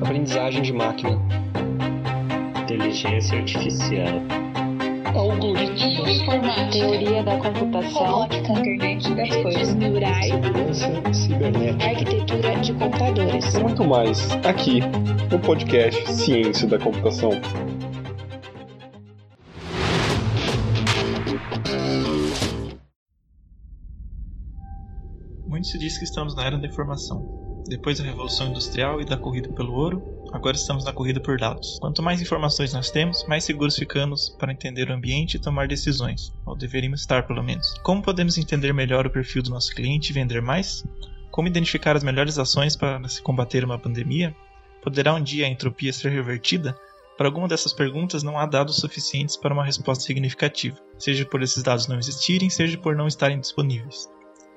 Aprendizagem de máquina. Inteligência artificial. Algoritmos. Informática. Teoria da computação. Robótica. Internet das Redes coisas. neurais. Segurança cibernética. Arquitetura de computadores. E muito mais aqui no podcast Ciência da Computação. Se diz que estamos na era da informação. Depois da Revolução Industrial e da corrida pelo ouro, agora estamos na corrida por dados. Quanto mais informações nós temos, mais seguros ficamos para entender o ambiente e tomar decisões, ou deveríamos estar pelo menos. Como podemos entender melhor o perfil do nosso cliente e vender mais? Como identificar as melhores ações para se combater uma pandemia? Poderá um dia a entropia ser revertida? Para alguma dessas perguntas não há dados suficientes para uma resposta significativa, seja por esses dados não existirem, seja por não estarem disponíveis.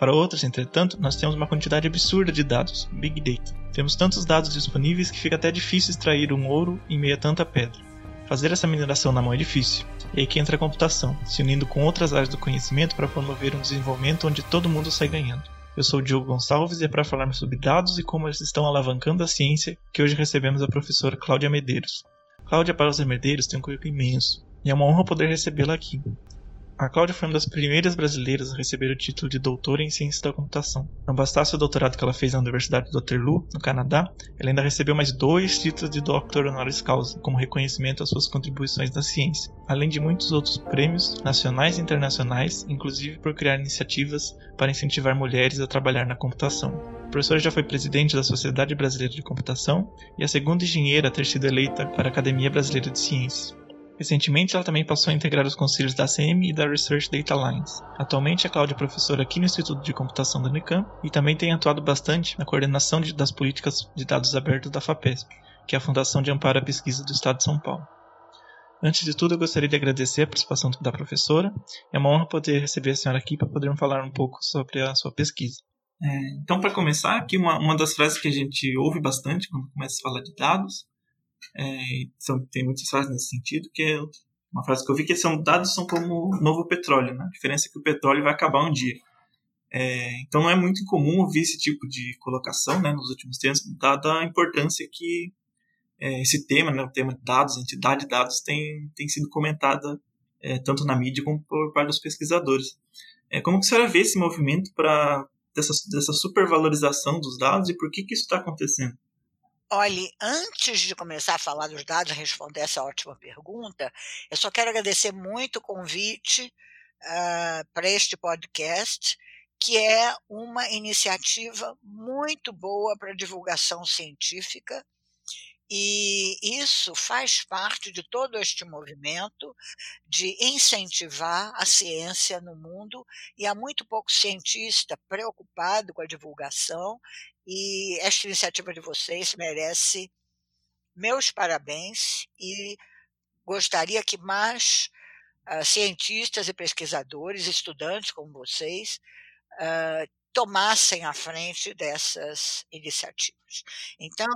Para outras, entretanto, nós temos uma quantidade absurda de dados, Big Data. Temos tantos dados disponíveis que fica até difícil extrair um ouro em meio a tanta pedra. Fazer essa mineração na mão é difícil, e aí que entra a computação, se unindo com outras áreas do conhecimento para promover um desenvolvimento onde todo mundo sai ganhando. Eu sou o Diogo Gonçalves e é para falarmos sobre dados e como eles estão alavancando a ciência que hoje recebemos a professora Cláudia Medeiros. Cláudia Barros Medeiros tem um currículo imenso, e é uma honra poder recebê-la aqui. A Cláudia foi uma das primeiras brasileiras a receber o título de doutora em ciência da computação. Não bastasse o doutorado que ela fez na Universidade de Waterloo, no Canadá, ela ainda recebeu mais dois títulos de Doctor Honoris Causa, como reconhecimento às suas contribuições na ciência, além de muitos outros prêmios nacionais e internacionais, inclusive por criar iniciativas para incentivar mulheres a trabalhar na computação. A professora já foi presidente da Sociedade Brasileira de Computação e a segunda engenheira a ter sido eleita para a Academia Brasileira de Ciências. Recentemente, ela também passou a integrar os conselhos da ACM e da Research Data Alliance. Atualmente, a Cláudia é professora aqui no Instituto de Computação da Unicamp e também tem atuado bastante na coordenação de, das políticas de dados abertos da FAPESP, que é a Fundação de Amparo à Pesquisa do Estado de São Paulo. Antes de tudo, eu gostaria de agradecer a participação da professora. É uma honra poder receber a senhora aqui para podermos falar um pouco sobre a sua pesquisa. É, então, para começar, aqui uma, uma das frases que a gente ouve bastante quando começa a falar de dados é, são, tem muitas frases nesse sentido, que é uma frase que eu vi que são dados são como novo petróleo, né? A diferença é que o petróleo vai acabar um dia. É, então não é muito incomum ouvir esse tipo de colocação, né, nos últimos tempos, dada a importância que é, esse tema, né, o tema de dados, entidade de dados, tem, tem sido comentada é, tanto na mídia como por parte dos pesquisadores. É, como que a senhora vê esse movimento para dessa, dessa supervalorização dos dados e por que, que isso está acontecendo? Olhe, antes de começar a falar dos dados, responder essa ótima pergunta, eu só quero agradecer muito o convite uh, para este podcast, que é uma iniciativa muito boa para divulgação científica. E isso faz parte de todo este movimento de incentivar a ciência no mundo, e há muito pouco cientista preocupado com a divulgação e esta iniciativa de vocês merece meus parabéns e gostaria que mais uh, cientistas e pesquisadores, estudantes como vocês, uh, tomassem a frente dessas iniciativas. Então,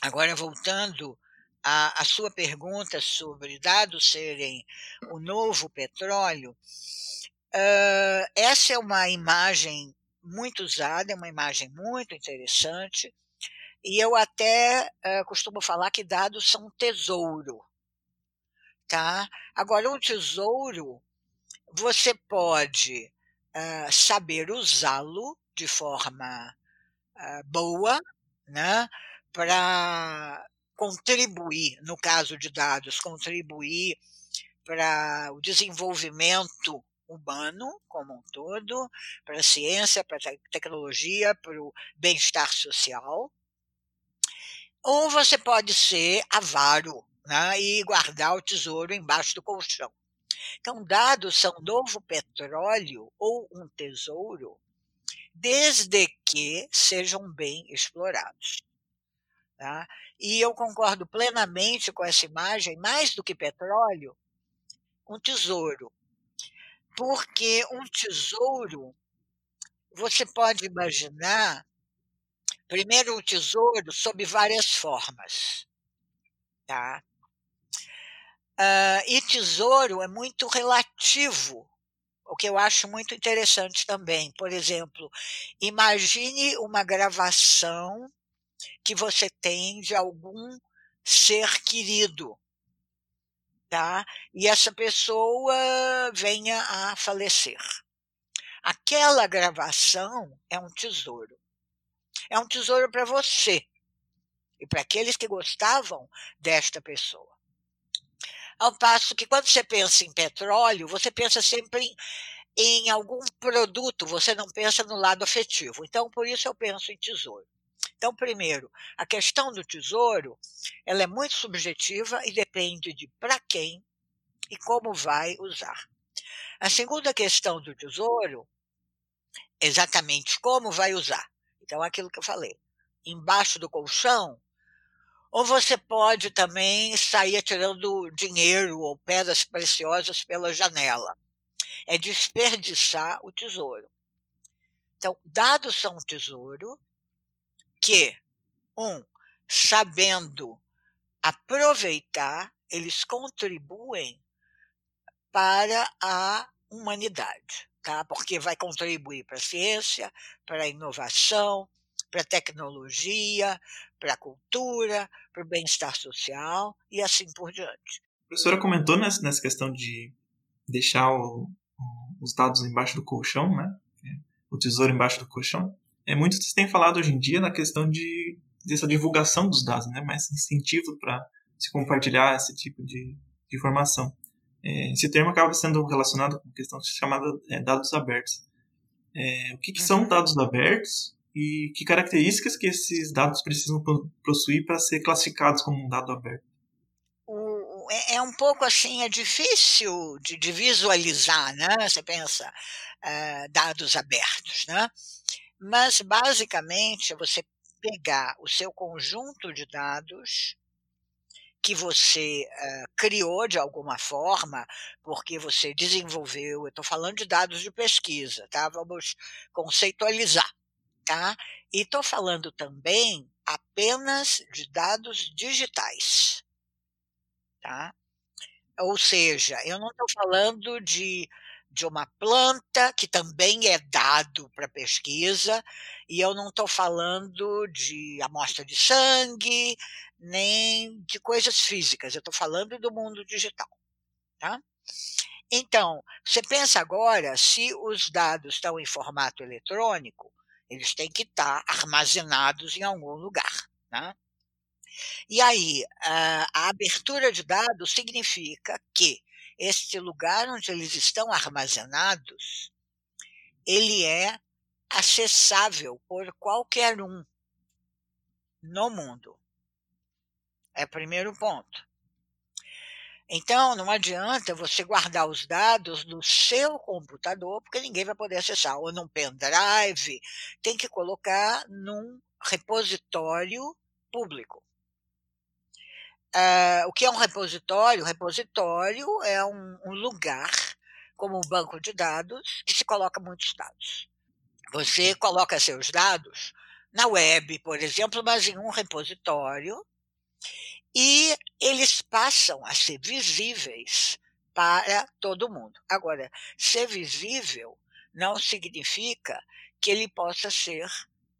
agora voltando à, à sua pergunta sobre dados serem o novo petróleo, uh, essa é uma imagem muito usada, é uma imagem muito interessante. E eu até uh, costumo falar que dados são um tesouro. Tá? Agora, um tesouro, você pode uh, saber usá-lo de forma uh, boa, né? para contribuir, no caso de dados, contribuir para o desenvolvimento humano como um todo, para a ciência, para a tecnologia, para o bem-estar social. Ou você pode ser avaro né, e guardar o tesouro embaixo do colchão. Então, dados são novo petróleo ou um tesouro, desde que sejam bem explorados. Tá? E eu concordo plenamente com essa imagem, mais do que petróleo, um tesouro porque um tesouro, você pode imaginar, primeiro, um tesouro sob várias formas. Tá? Uh, e tesouro é muito relativo, o que eu acho muito interessante também. Por exemplo, imagine uma gravação que você tem de algum ser querido, tá? E essa pessoa venha a falecer. Aquela gravação é um tesouro. É um tesouro para você e para aqueles que gostavam desta pessoa. Ao passo que quando você pensa em petróleo, você pensa sempre em, em algum produto, você não pensa no lado afetivo. Então, por isso eu penso em tesouro. Então, primeiro, a questão do tesouro, ela é muito subjetiva e depende de para quem e como vai usar. A segunda questão do tesouro, exatamente como vai usar. Então, aquilo que eu falei. Embaixo do colchão, ou você pode também sair atirando dinheiro ou pedras preciosas pela janela. É desperdiçar o tesouro. Então, dados são tesouro que, um, sabendo aproveitar, eles contribuem para a humanidade, tá? Porque vai contribuir para a ciência, para a inovação, para a tecnologia, para a cultura, para o bem-estar social e assim por diante. A professora comentou nessa, questão de deixar o, os dados embaixo do colchão, né? O tesouro embaixo do colchão. É, muitos têm falado hoje em dia na questão de dessa divulgação dos dados, né? Mais incentivo para se compartilhar esse tipo de, de informação. É, esse termo acaba sendo relacionado com a questão chamada é, dados abertos. É, o que, que são uhum. dados abertos e que características que esses dados precisam possuir para ser classificados como um dado aberto? É, é um pouco assim, é difícil de, de visualizar, né? Você pensa uh, dados abertos, né? Mas basicamente é você pegar o seu conjunto de dados que você uh, criou de alguma forma, porque você desenvolveu, eu estou falando de dados de pesquisa, tá? Vamos conceitualizar tá? E estou falando também apenas de dados digitais, tá? Ou seja, eu não estou falando de, de uma planta que também é dado para pesquisa, e eu não estou falando de amostra de sangue, nem de coisas físicas, eu estou falando do mundo digital, tá? Então, você pensa agora, se os dados estão em formato eletrônico, eles têm que estar armazenados em algum lugar. Né? E aí, a abertura de dados significa que este lugar onde eles estão armazenados, ele é acessável por qualquer um no mundo. É o primeiro ponto. Então, não adianta você guardar os dados no seu computador, porque ninguém vai poder acessar, ou num pendrive, tem que colocar num repositório público. Uh, o que é um repositório? repositório é um, um lugar, como um banco de dados, que se coloca muitos dados. Você coloca seus dados na web, por exemplo, mas em um repositório e eles passam a ser visíveis para todo mundo. Agora, ser visível não significa que ele possa ser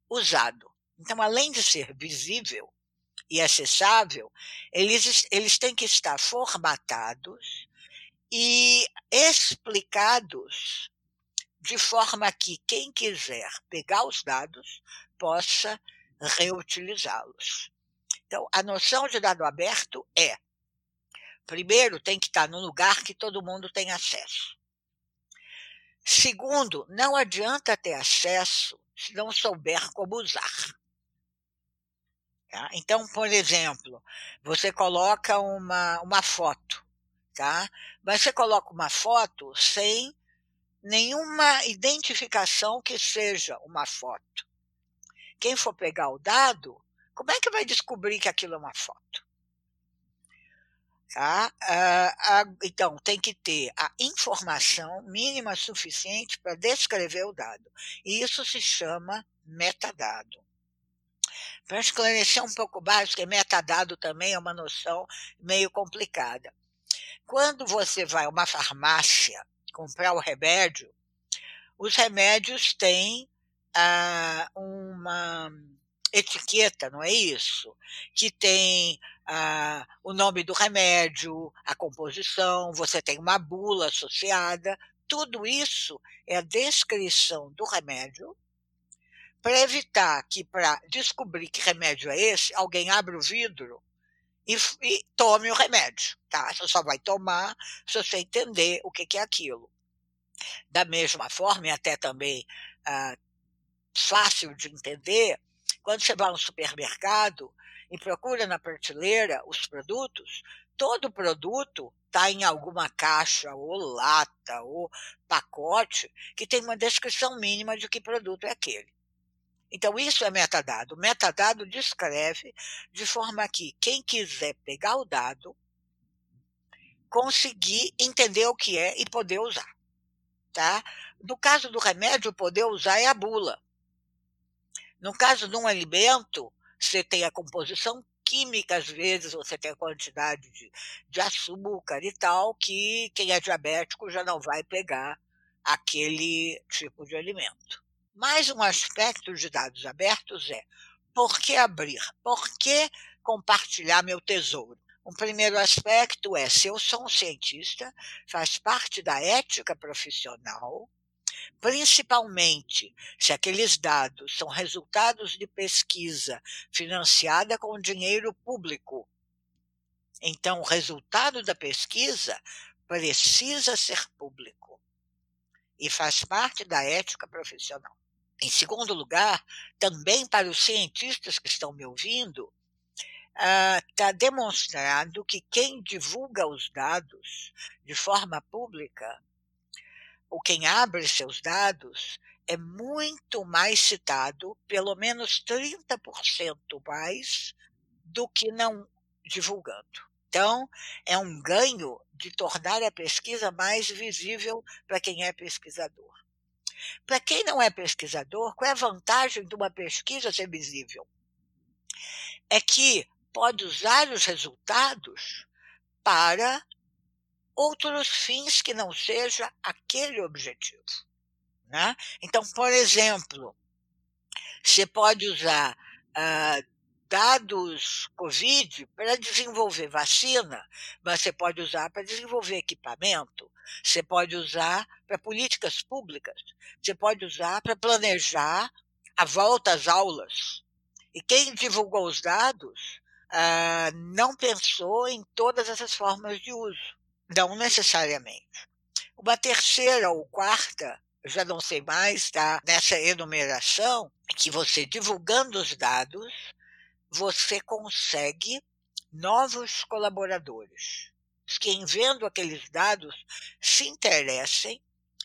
usado. Então, além de ser visível e acessável, eles, eles têm que estar formatados e explicados de forma que quem quiser pegar os dados possa reutilizá-los. Então, a noção de dado aberto é: primeiro, tem que estar no lugar que todo mundo tem acesso. Segundo, não adianta ter acesso se não souber como usar. Tá? Então, por exemplo, você coloca uma, uma foto, tá? mas você coloca uma foto sem nenhuma identificação que seja uma foto. Quem for pegar o dado como é que vai descobrir que aquilo é uma foto? Tá? Ah, então, tem que ter a informação mínima suficiente para descrever o dado. E isso se chama metadado. Para esclarecer um pouco mais, porque metadado também é uma noção meio complicada. Quando você vai a uma farmácia comprar o remédio, os remédios têm ah, uma etiqueta, não é isso? Que tem ah, o nome do remédio, a composição, você tem uma bula associada. Tudo isso é a descrição do remédio para evitar que, para descobrir que remédio é esse, alguém abra o vidro e, e, tome o remédio, tá? Você só vai tomar se você entender o que, que é aquilo. Da mesma forma, e até também ah, fácil de entender, quando você vai no supermercado e procura na prateleira os produtos, todo produto está em alguma caixa ou lata ou pacote que tem uma descrição mínima de que produto é aquele. Então, isso é metadado. O metadado descreve de forma que quem quiser pegar o dado, conseguir entender o que é e poder usar. Tá? No caso do remédio, poder usar é a bula. No caso de um alimento, você tem a composição química, às vezes você tem a quantidade de, de açúcar e tal, que quem é diabético já não vai pegar aquele tipo de alimento. Mais um aspecto de dados abertos é por que abrir? Por que compartilhar meu tesouro? O primeiro aspecto é se eu sou um cientista, faz parte da ética profissional principalmente se aqueles dados são resultados de pesquisa financiada com dinheiro público. Então, o resultado da pesquisa precisa ser público e faz parte da ética profissional. Em segundo lugar, também para os cientistas que estão me ouvindo, está uh, demonstrado que quem divulga os dados de forma pública ou quem abre seus dados é muito mais citado, pelo menos 30% mais, do que não divulgando. Então, é um ganho de tornar a pesquisa mais visível para quem é pesquisador. Para quem não é pesquisador, qual é a vantagem de uma pesquisa ser visível? É que pode usar os resultados para outros fins que não seja aquele objetivo. Né? Então, por exemplo, você pode usar uh, dados COVID para desenvolver vacina, mas você pode usar para desenvolver equipamento, você pode usar para políticas públicas, você pode usar para planejar a volta às aulas. E quem divulgou os dados uh, não pensou em todas essas formas de uso. Não necessariamente. Uma terceira ou quarta, já não sei mais, está nessa enumeração, que você divulgando os dados, você consegue novos colaboradores. Que vendo aqueles dados se interessem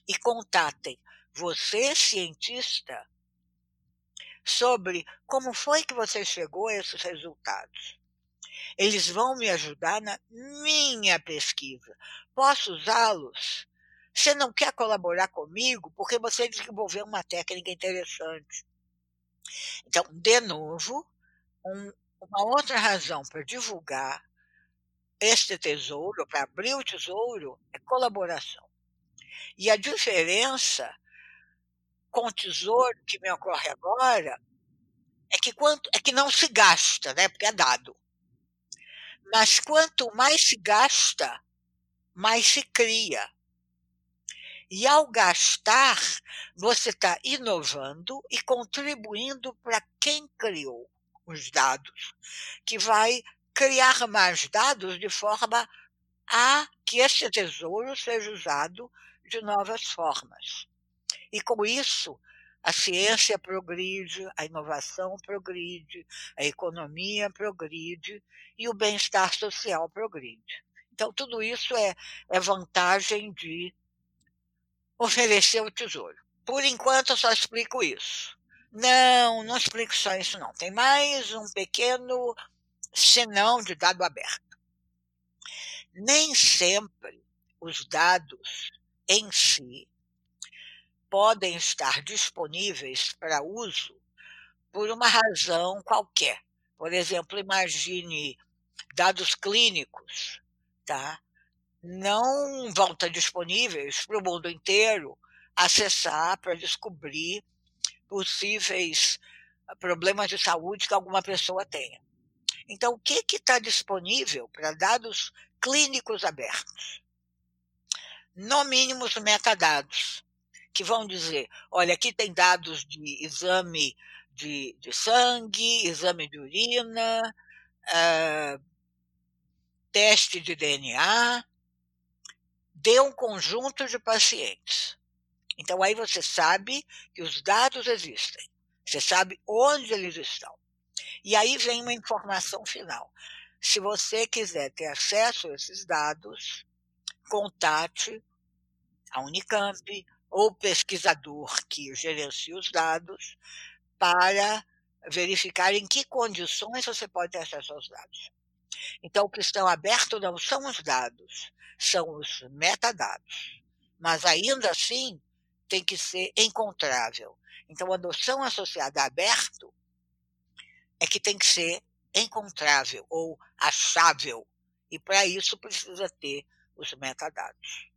e contatem você, cientista, sobre como foi que você chegou a esses resultados. Eles vão me ajudar na minha pesquisa. Posso usá-los? Você não quer colaborar comigo porque você desenvolveu uma técnica interessante. Então, de novo, um, uma outra razão para divulgar este tesouro, para abrir o tesouro, é colaboração. E a diferença com o tesouro que me ocorre agora é que, quanto, é que não se gasta, né? porque é dado. Mas quanto mais se gasta, mais se cria. E ao gastar, você está inovando e contribuindo para quem criou os dados, que vai criar mais dados de forma a que esse tesouro seja usado de novas formas. E com isso, a ciência progride, a inovação progride, a economia progride e o bem-estar social progride. Então, tudo isso é, é vantagem de oferecer o tesouro. Por enquanto, eu só explico isso. Não, não explico só isso, não. Tem mais um pequeno senão de dado aberto. Nem sempre os dados em si podem estar disponíveis para uso por uma razão qualquer. Por exemplo, imagine dados clínicos, tá? Não vão estar disponíveis para o mundo inteiro acessar para descobrir possíveis problemas de saúde que alguma pessoa tenha. Então, o que está disponível para dados clínicos abertos? No mínimo os metadados, que vão dizer, olha, aqui tem dados de exame de, de sangue, exame de urina, uh, teste de DNA, de um conjunto de pacientes. Então aí você sabe que os dados existem. Você sabe onde eles estão. E aí vem uma informação final. Se você quiser ter acesso a esses dados, contate a Unicamp ou pesquisador que gerencia os dados para verificar em que condições você pode ter acesso aos dados. Então, o que estão abertos não são os dados, são os metadados. Mas ainda assim, tem que ser encontrável. Então, a noção associada a aberto é que tem que ser encontrável ou achável. E para isso precisa ter os metadados.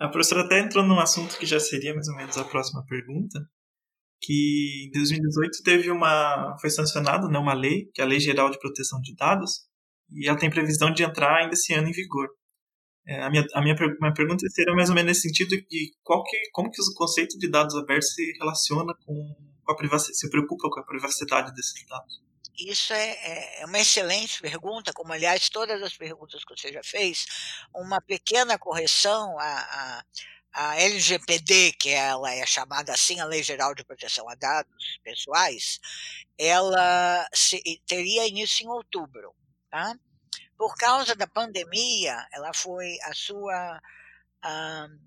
A professora até entrou num assunto que já seria mais ou menos a próxima pergunta, que em 2018 teve uma foi sancionada né, uma lei, que é a Lei Geral de Proteção de Dados, e ela tem previsão de entrar ainda esse ano em vigor. É, a minha, a minha, minha pergunta seria mais ou menos nesse sentido de qual que, como que o conceito de dados abertos se relaciona com, com a privacidade, se preocupa com a privacidade desses dados. Isso é, é, é uma excelente pergunta, como aliás todas as perguntas que você já fez, uma pequena correção a, a, LGPD, que ela é chamada assim, a Lei Geral de Proteção a Dados Pessoais, ela se, teria início em outubro, tá? Por causa da pandemia, ela foi a sua. Uh,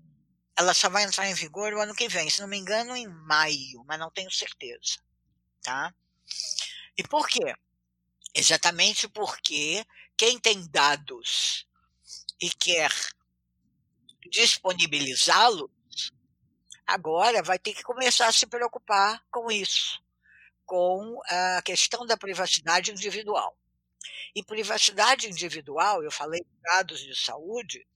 ela só vai entrar em vigor o ano que vem, se não me engano, em maio, mas não tenho certeza. Tá? E por quê? Exatamente porque quem tem dados e quer disponibilizá-los, agora vai ter que começar a se preocupar com isso, com a questão da privacidade individual. E privacidade individual, eu falei dados de saúde,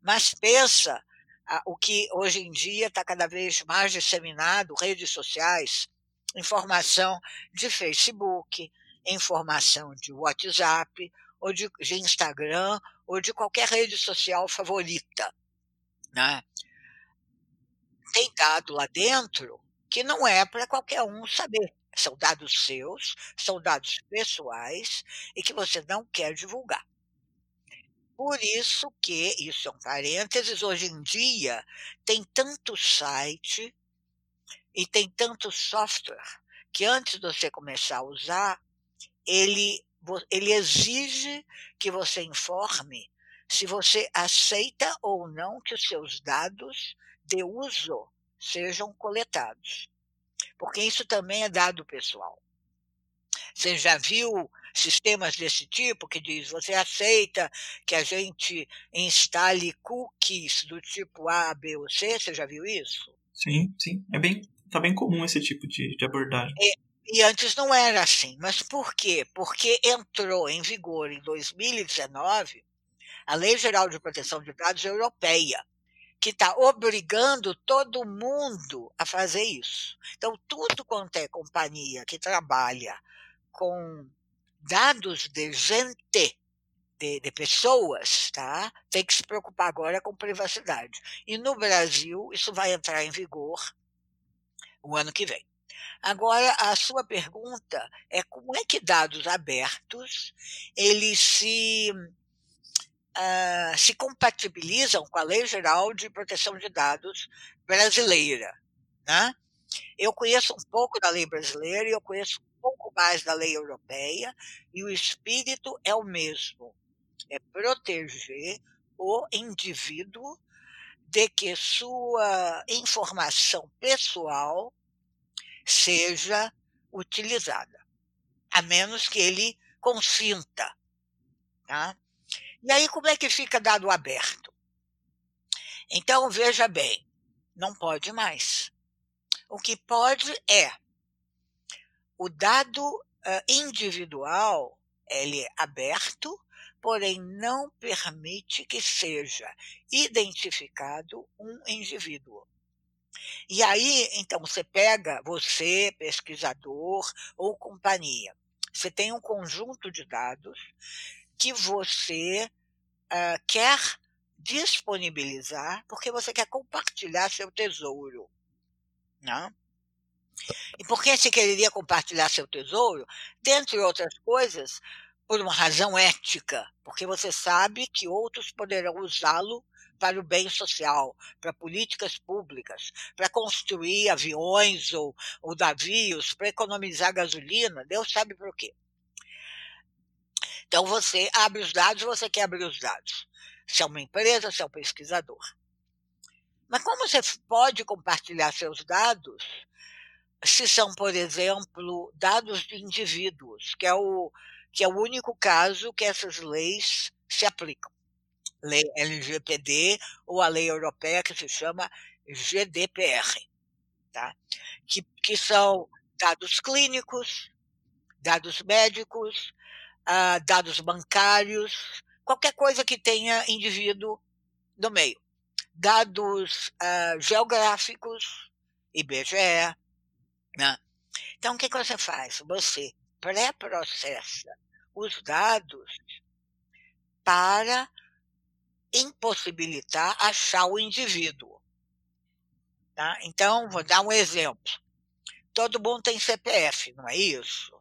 mas pensa ah, o que hoje em dia está cada vez mais disseminado, redes sociais, informação de Facebook, informação de WhatsApp, ou de, de Instagram, ou de qualquer rede social favorita. Né? Tem dado lá dentro que não é para qualquer um saber. São dados seus, são dados pessoais e que você não quer divulgar. Por isso que, isso é um parênteses, hoje em dia tem tanto site e tem tanto software que antes de você começar a usar, ele, ele exige que você informe se você aceita ou não que os seus dados de uso sejam coletados porque isso também é dado pessoal. Você já viu sistemas desse tipo que diz você aceita que a gente instale cookies do tipo A, B ou C? Você já viu isso? Sim, sim. É bem, tá bem comum esse tipo de, de abordagem. E, e antes não era assim. Mas por quê? Porque entrou em vigor em 2019 a Lei Geral de Proteção de Dados Europeia, que está obrigando todo mundo a fazer isso. Então, tudo quanto é companhia que trabalha com dados de gente, de, de, pessoas, tá? tem que se preocupar agora com privacidade. E no Brasil, isso vai entrar em vigor o ano que vem. Agora, a sua pergunta é como é que dados abertos eles se uh, se compatibilizam com a Lei Geral de Proteção de Dados brasileira. Né? Eu conheço um pouco da lei brasileira e eu conheço um pouco mais da lei europeia, e o espírito é o mesmo: é proteger o indivíduo de que sua informação pessoal seja utilizada, a menos que ele consinta. Tá? E aí, como é que fica dado aberto? Então, veja bem, não pode mais. O que pode é o dado uh, individual, ele é aberto, porém não permite que seja identificado um indivíduo. E aí, então, você pega, você, pesquisador ou companhia, você tem um conjunto de dados que você uh, quer disponibilizar porque você quer compartilhar seu tesouro. Né? E por que você quereria compartilhar seu tesouro? Dentre outras coisas, por uma razão ética, porque você sabe que outros poderão usá-lo para o bem social, para políticas públicas, para construir aviões ou, ou navios, para economizar gasolina, Deus sabe por quê. Então você abre os dados, você quer abrir os dados. Se é uma empresa, se é um pesquisador. Mas como você pode compartilhar seus dados se são, por exemplo, dados de indivíduos, que é o, que é o único caso que essas leis se aplicam? Lei LGPD ou a lei europeia que se chama GDPR, tá? que, que são dados clínicos, dados médicos, uh, dados bancários, qualquer coisa que tenha indivíduo no meio. Dados uh, geográficos, IBGE. Né? Então, o que, que você faz? Você pré-processa os dados para impossibilitar achar o indivíduo. Tá? Então, vou dar um exemplo. Todo mundo tem CPF, não é isso?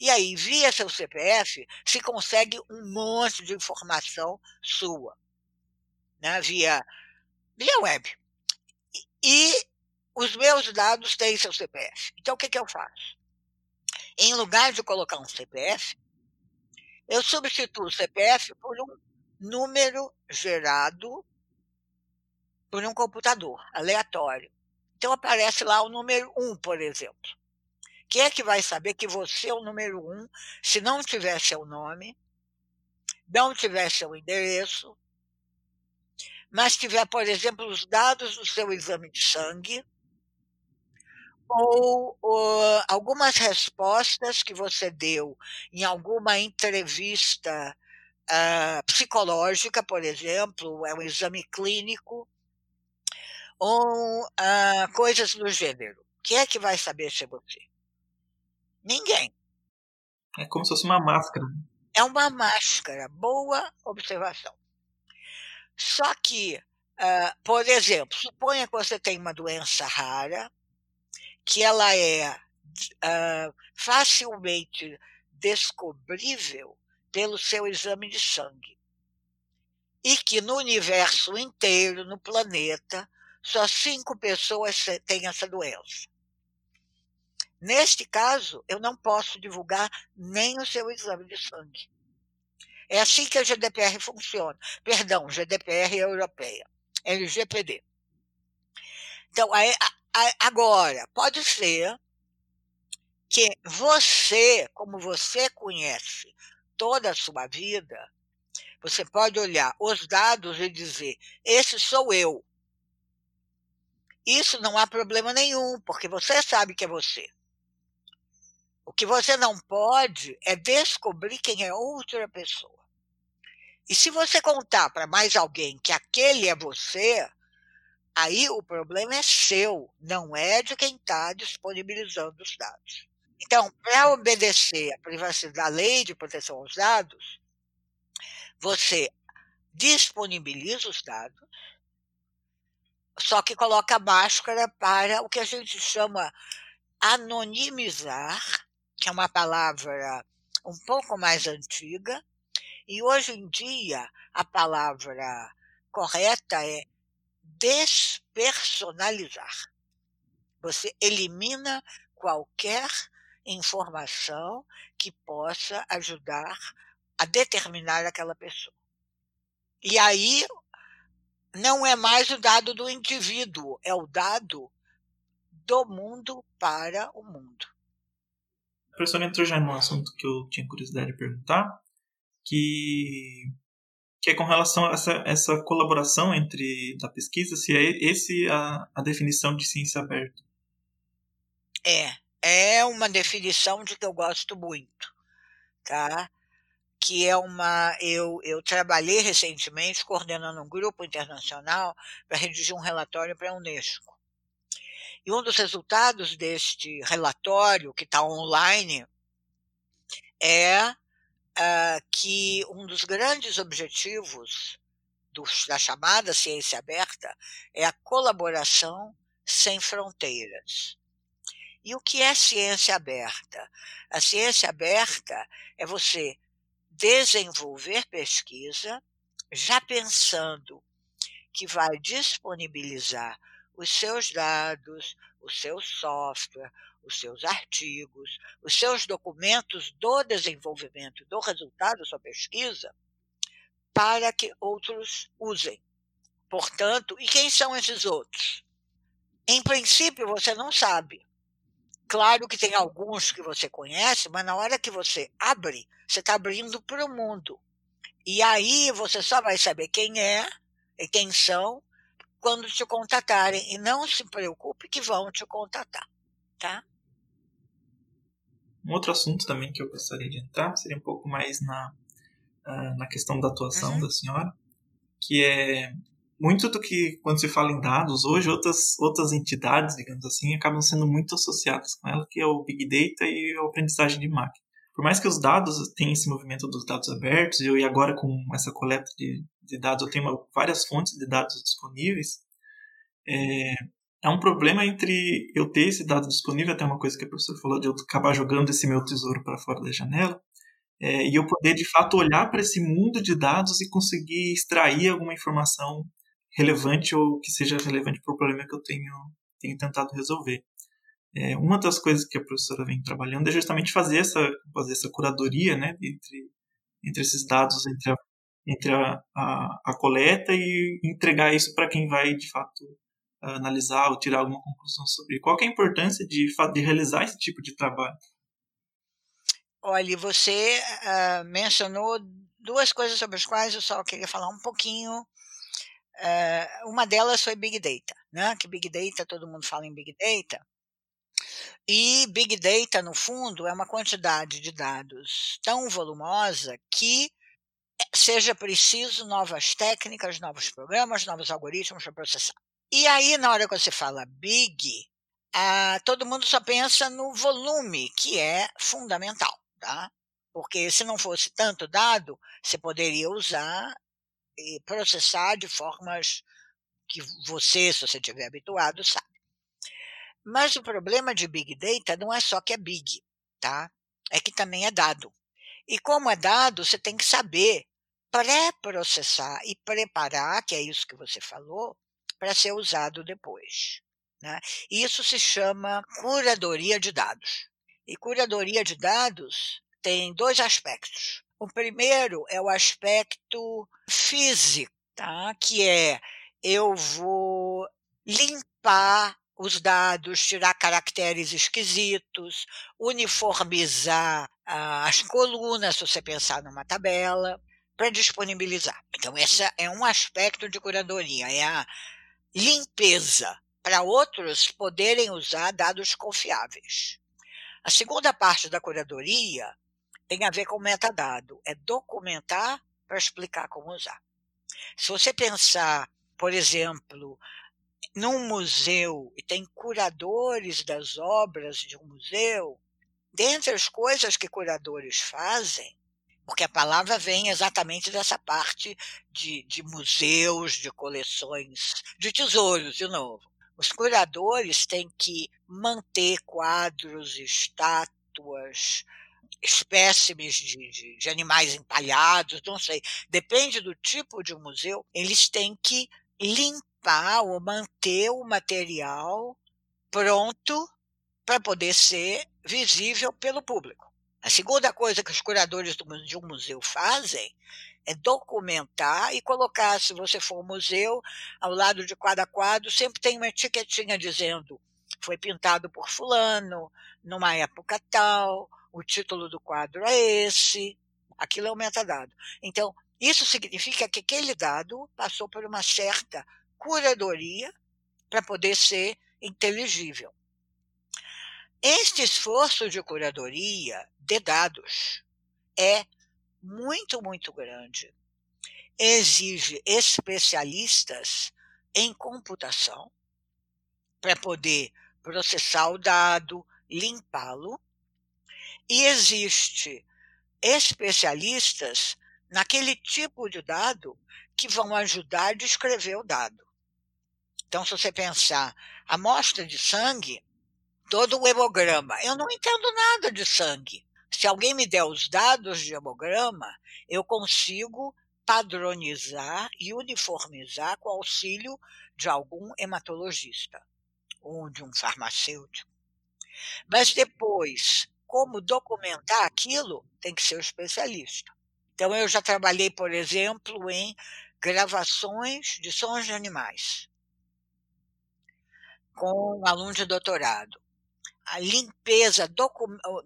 E aí, via seu CPF, se consegue um monte de informação sua, né? via, via web. E os meus dados têm seu CPF. Então, o que, que eu faço? Em lugar de colocar um CPF, eu substituo o CPF por um número gerado por um computador aleatório. Então aparece lá o número 1, por exemplo. Quem é que vai saber que você é o número um se não tiver seu nome, não tiver seu endereço, mas tiver, por exemplo, os dados do seu exame de sangue, ou, ou algumas respostas que você deu em alguma entrevista uh, psicológica, por exemplo, é um exame clínico, ou uh, coisas do gênero. Quem é que vai saber se é você? Ninguém. É como se fosse uma máscara. É uma máscara. Boa observação. Só que, uh, por exemplo, suponha que você tem uma doença rara, que ela é uh, facilmente descobrível pelo seu exame de sangue. E que no universo inteiro, no planeta, só cinco pessoas têm essa doença. Neste caso, eu não posso divulgar nem o seu exame de sangue. É assim que a GDPR funciona. Perdão, GDPR europeia. LGPD. Então, agora, pode ser que você, como você conhece toda a sua vida, você pode olhar os dados e dizer: esse sou eu. Isso não há problema nenhum, porque você sabe que é você. O que você não pode é descobrir quem é outra pessoa. E se você contar para mais alguém que aquele é você, aí o problema é seu, não é de quem está disponibilizando os dados. Então, para obedecer à privacidade, à lei de proteção aos dados, você disponibiliza os dados, só que coloca máscara para o que a gente chama anonimizar que é uma palavra um pouco mais antiga, e hoje em dia a palavra correta é despersonalizar. Você elimina qualquer informação que possa ajudar a determinar aquela pessoa. E aí não é mais o dado do indivíduo, é o dado do mundo para o mundo. A professora entrou já num assunto que eu tinha curiosidade de perguntar, que, que é com relação a essa, essa colaboração entre da pesquisa, se é esse a, a definição de ciência aberta. É, é uma definição de que eu gosto muito, tá? Que é uma. Eu, eu trabalhei recentemente coordenando um grupo internacional para redigir um relatório para a Unesco. E um dos resultados deste relatório, que está online, é uh, que um dos grandes objetivos dos, da chamada ciência aberta é a colaboração sem fronteiras. E o que é ciência aberta? A ciência aberta é você desenvolver pesquisa já pensando que vai disponibilizar os seus dados, o seu software, os seus artigos, os seus documentos do desenvolvimento do resultado da sua pesquisa para que outros usem. Portanto, e quem são esses outros? Em princípio, você não sabe. Claro que tem alguns que você conhece, mas na hora que você abre, você está abrindo para o mundo. E aí você só vai saber quem é e quem são quando te contatarem. E não se preocupe que vão te contatar, tá? Um outro assunto também que eu gostaria de entrar seria um pouco mais na, uh, na questão da atuação uhum. da senhora, que é muito do que, quando se fala em dados, hoje outras, outras entidades, digamos assim, acabam sendo muito associadas com ela, que é o Big Data e a aprendizagem de máquina. Por mais que os dados tenham esse movimento dos dados abertos, eu, e agora com essa coleta de, de dados eu tenho uma, várias fontes de dados disponíveis, é, é um problema entre eu ter esse dado disponível, até uma coisa que a professora falou, de eu acabar jogando esse meu tesouro para fora da janela, é, e eu poder de fato olhar para esse mundo de dados e conseguir extrair alguma informação relevante ou que seja relevante para o problema que eu tenho, tenho tentado resolver. É, uma das coisas que a professora vem trabalhando é justamente fazer essa, fazer essa curadoria né, entre, entre esses dados, entre a, entre a, a, a coleta e entregar isso para quem vai de fato analisar ou tirar alguma conclusão sobre qual é a importância de, de realizar esse tipo de trabalho. Olha, você uh, mencionou duas coisas sobre as quais eu só queria falar um pouquinho. Uh, uma delas foi Big Data, né? Que Big Data, todo mundo fala em Big Data. E Big Data, no fundo, é uma quantidade de dados tão volumosa que seja preciso novas técnicas, novos programas, novos algoritmos para processar. E aí, na hora que você fala Big, ah, todo mundo só pensa no volume, que é fundamental tá? Porque se não fosse tanto dado, você poderia usar e processar de formas que você, se você estiver habituado, sabe. Mas o problema de Big Data não é só que é big, tá? É que também é dado. E como é dado, você tem que saber pré-processar e preparar, que é isso que você falou, para ser usado depois. Né? Isso se chama curadoria de dados. E curadoria de dados tem dois aspectos. O primeiro é o aspecto físico, tá? que é eu vou limpar os dados, tirar caracteres esquisitos, uniformizar ah, as colunas, se você pensar numa tabela, para disponibilizar. Então, esse é um aspecto de curadoria, é a limpeza para outros poderem usar dados confiáveis. A segunda parte da curadoria tem a ver com metadado, é documentar para explicar como usar. Se você pensar, por exemplo, num museu e tem curadores das obras de um museu, dentre as coisas que curadores fazem, porque a palavra vem exatamente dessa parte de, de museus, de coleções, de tesouros, de novo. Os curadores têm que manter quadros, estátuas, espécimes de, de, de, animais empalhados, não sei. Depende do tipo de museu, eles têm que limpar ou manter o material pronto para poder ser visível pelo público. A segunda coisa que os curadores de um museu fazem é documentar e colocar, se você for um museu, ao lado de cada quadro, sempre tem uma etiquetinha dizendo foi pintado por fulano, numa época tal, o título do quadro é esse, aquilo é o metadado. Então, isso significa que aquele dado passou por uma certa curadoria para poder ser inteligível. Este esforço de curadoria de dados é muito, muito grande. Exige especialistas em computação para poder processar o dado, limpá-lo, e existe especialistas naquele tipo de dado que vão ajudar a descrever o dado. Então, se você pensar, amostra de sangue, todo o hemograma, eu não entendo nada de sangue. Se alguém me der os dados de hemograma, eu consigo padronizar e uniformizar com auxílio de algum hematologista ou de um farmacêutico. Mas depois, como documentar aquilo, tem que ser o especialista. Então, eu já trabalhei, por exemplo, em gravações de sons de animais com um aluno de doutorado. A limpeza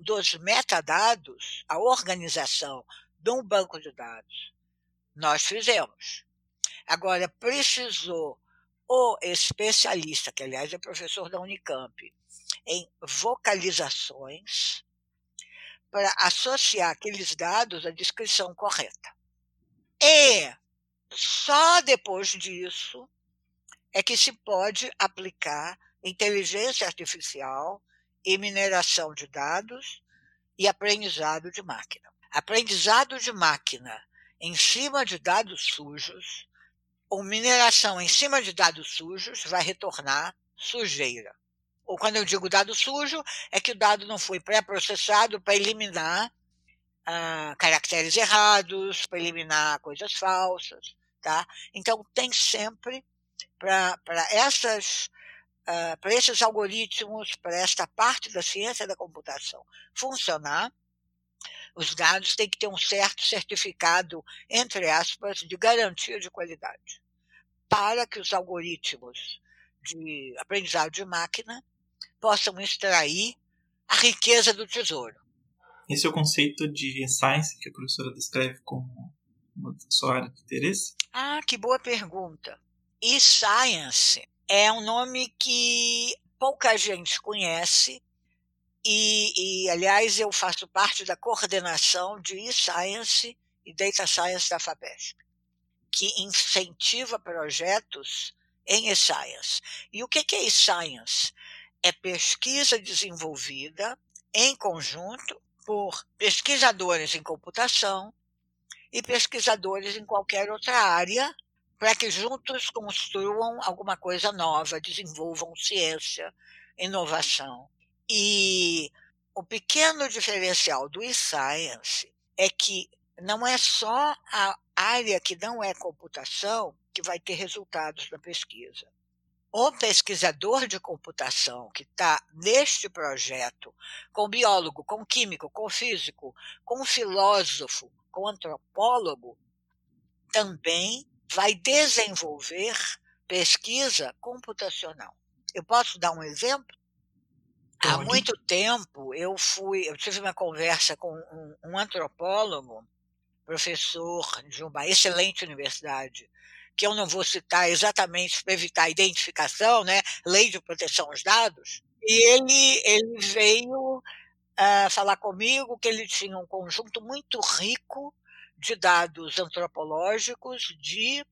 dos metadados, a organização de um banco de dados, nós fizemos. Agora, precisou o especialista, que aliás é professor da Unicamp, em vocalizações, para associar aqueles dados à descrição correta. E só depois disso é que se pode aplicar inteligência artificial e mineração de dados e aprendizado de máquina. Aprendizado de máquina em cima de dados sujos, ou mineração em cima de dados sujos vai retornar sujeira. Ou quando eu digo dado sujo, é que o dado não foi pré-processado para eliminar ah, caracteres errados, para eliminar coisas falsas. Tá? Então, tem sempre para essas uh, para esses algoritmos, para esta parte da ciência da computação funcionar, os dados têm que ter um certo certificado, entre aspas, de garantia de qualidade, para que os algoritmos de aprendizado de máquina possam extrair a riqueza do tesouro. Esse é o conceito de science que a professora descreve como uma sua área de interesse? Ah, que boa pergunta. E-Science é um nome que pouca gente conhece e, e, aliás, eu faço parte da coordenação de e-Science e Data Science da FAPESP, que incentiva projetos em e-Science. E o que é e-Science? É pesquisa desenvolvida em conjunto por pesquisadores em computação e pesquisadores em qualquer outra área para que juntos construam alguma coisa nova, desenvolvam ciência, inovação. E o pequeno diferencial do e-science é que não é só a área que não é computação que vai ter resultados na pesquisa. O pesquisador de computação que está neste projeto, com biólogo, com químico, com físico, com filósofo, com antropólogo, também vai desenvolver pesquisa computacional. Eu posso dar um exemplo? Há muito tempo eu fui, eu tive uma conversa com um, um antropólogo, professor de uma excelente universidade, que eu não vou citar exatamente para evitar a identificação, né? Lei de proteção aos dados. E ele, ele veio uh, falar comigo que ele tinha um conjunto muito rico de dados antropológicos de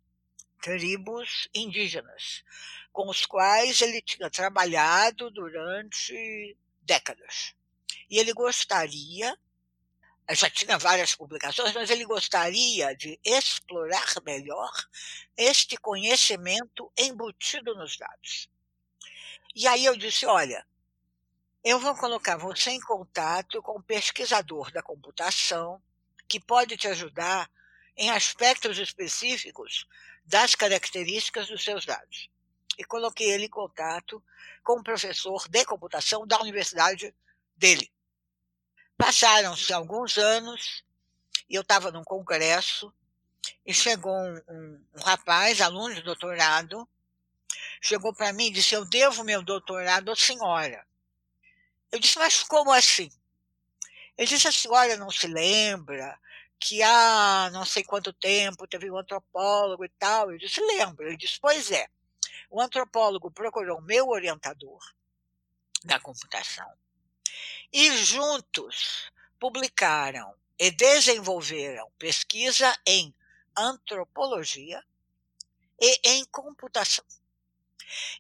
tribos indígenas, com os quais ele tinha trabalhado durante décadas. E ele gostaria, já tinha várias publicações, mas ele gostaria de explorar melhor este conhecimento embutido nos dados. E aí eu disse: olha, eu vou colocar você em contato com um pesquisador da computação que pode te ajudar em aspectos específicos das características dos seus dados. E coloquei ele em contato com um professor de computação da universidade dele. Passaram-se alguns anos e eu estava num congresso e chegou um, um, um rapaz, aluno de doutorado, chegou para mim e disse: Eu devo meu doutorado à senhora. Eu disse: Mas como assim? Ele disse: A senhora não se lembra que há não sei quanto tempo teve um antropólogo e tal. Eu disse, lembro. Ele disse, pois é. O antropólogo procurou meu orientador da computação e juntos publicaram e desenvolveram pesquisa em antropologia e em computação.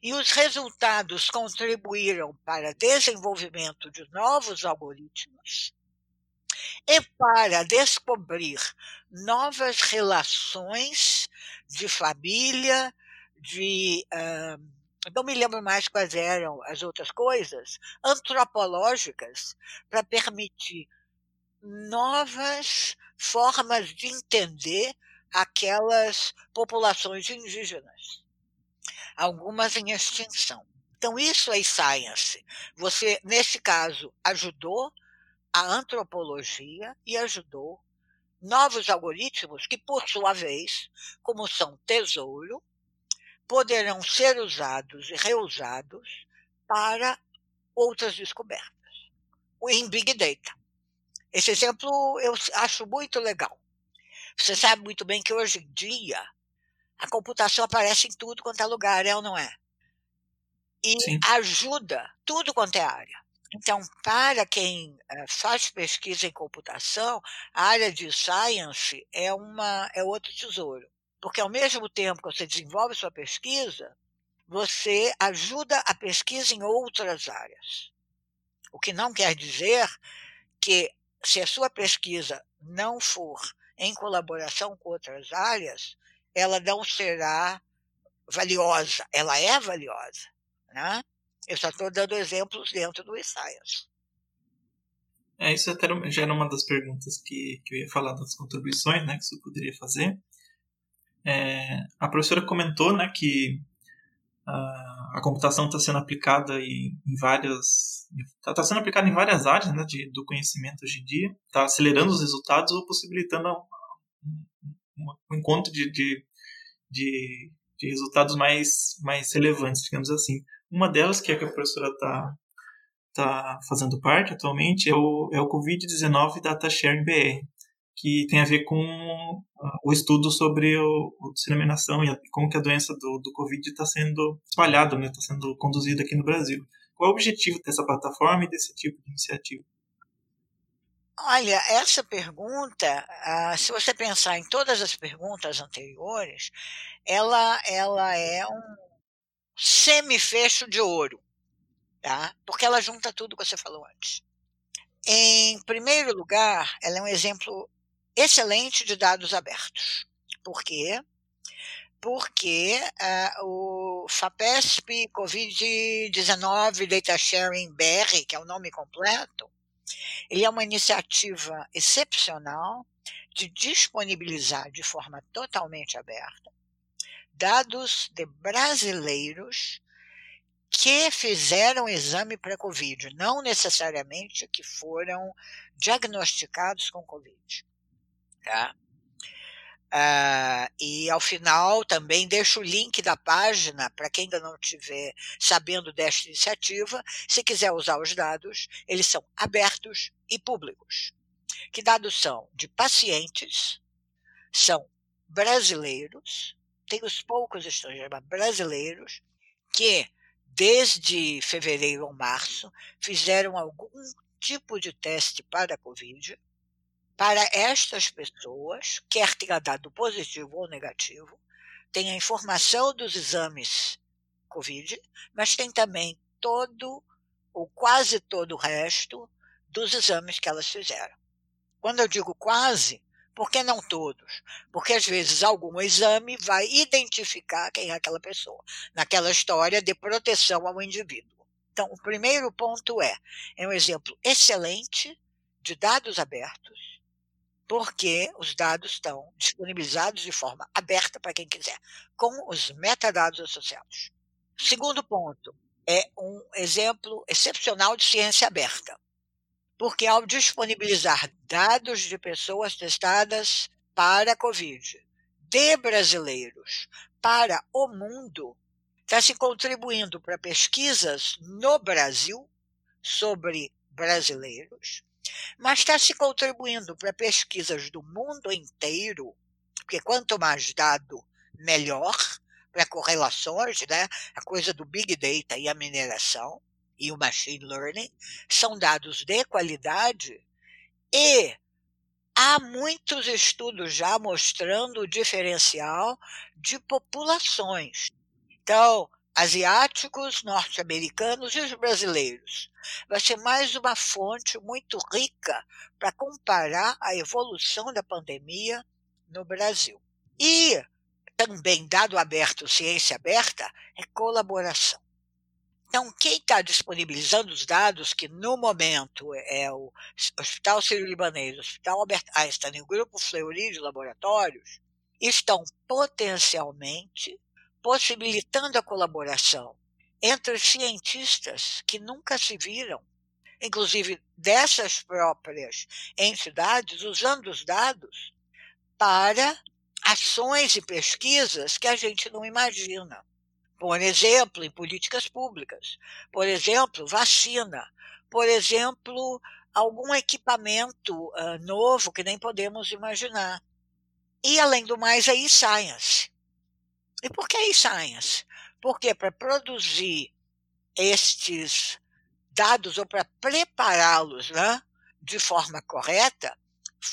E os resultados contribuíram para desenvolvimento de novos algoritmos e para descobrir novas relações de família, de. Uh, não me lembro mais quais eram as outras coisas, antropológicas, para permitir novas formas de entender aquelas populações indígenas, algumas em extinção. Então, isso é science. Você, nesse caso, ajudou a antropologia e ajudou novos algoritmos que, por sua vez, como são tesouro, poderão ser usados e reusados para outras descobertas. Em Big Data. Esse exemplo eu acho muito legal. Você sabe muito bem que hoje em dia a computação aparece em tudo quanto é lugar, é ou não é? E Sim. ajuda tudo quanto é área. Então, para quem eh, faz pesquisa em computação, a área de science é, uma, é outro tesouro. Porque ao mesmo tempo que você desenvolve sua pesquisa, você ajuda a pesquisa em outras áreas. O que não quer dizer que se a sua pesquisa não for em colaboração com outras áreas, ela não será valiosa. Ela é valiosa. Né? Eu só estou dando exemplos dentro do Science. É, isso até já era uma das perguntas que, que eu ia falar das contribuições né, que você poderia fazer. É, a professora comentou né, que a, a computação está sendo aplicada em, em várias está tá sendo aplicada em várias áreas né, de, do conhecimento hoje em dia, está acelerando os resultados ou possibilitando um, um encontro de, de, de, de resultados mais, mais relevantes, digamos assim. Uma delas, que é que a professora está tá fazendo parte atualmente, é o, é o Covid-19 Data Sharing BR, que tem a ver com uh, o estudo sobre o, a disseminação e como que a doença do, do Covid está sendo espalhada, está né, tá sendo conduzida aqui no Brasil. Qual é o objetivo dessa plataforma e desse tipo de iniciativa? Olha, essa pergunta, uh, se você pensar em todas as perguntas anteriores, ela, ela é um semifecho de ouro, tá? Porque ela junta tudo que você falou antes. Em primeiro lugar, ela é um exemplo excelente de dados abertos. Por quê? Porque uh, o FAPESP Covid-19 Data Sharing BR, que é o nome completo, ele é uma iniciativa excepcional de disponibilizar de forma totalmente aberta dados de brasileiros que fizeram exame para Covid, não necessariamente que foram diagnosticados com Covid. Tá? Uh, e ao final também deixo o link da página para quem ainda não estiver sabendo desta iniciativa. Se quiser usar os dados, eles são abertos e públicos. Que dados são? De pacientes, são brasileiros, os poucos estrangeiros brasileiros que, desde fevereiro ou março, fizeram algum tipo de teste para a Covid. Para estas pessoas, quer tenha dado positivo ou negativo, tem a informação dos exames Covid, mas tem também todo ou quase todo o resto dos exames que elas fizeram. Quando eu digo quase, por que não todos? Porque às vezes algum exame vai identificar quem é aquela pessoa, naquela história de proteção ao indivíduo. Então, o primeiro ponto é: é um exemplo excelente de dados abertos, porque os dados estão disponibilizados de forma aberta para quem quiser, com os metadados associados. Segundo ponto, é um exemplo excepcional de ciência aberta porque ao disponibilizar dados de pessoas testadas para a Covid, de brasileiros para o mundo, está se contribuindo para pesquisas no Brasil sobre brasileiros, mas está se contribuindo para pesquisas do mundo inteiro, porque quanto mais dado, melhor, para correlações, né? a coisa do Big Data e a mineração e o machine learning são dados de qualidade e há muitos estudos já mostrando o diferencial de populações. Então, asiáticos, norte-americanos e os brasileiros. Vai ser mais uma fonte muito rica para comparar a evolução da pandemia no Brasil. E também, dado aberto, ciência aberta, é colaboração. Então, quem está disponibilizando os dados, que no momento é o Hospital Sírio-Libanês, o Hospital Albert Einstein e o Grupo Fleury de Laboratórios, estão potencialmente possibilitando a colaboração entre cientistas que nunca se viram, inclusive dessas próprias entidades, usando os dados para ações e pesquisas que a gente não imagina. Por exemplo, em políticas públicas. Por exemplo, vacina. Por exemplo, algum equipamento uh, novo que nem podemos imaginar. E, além do mais, a e-science. E por que e-science? Porque para produzir estes dados ou para prepará-los né, de forma correta,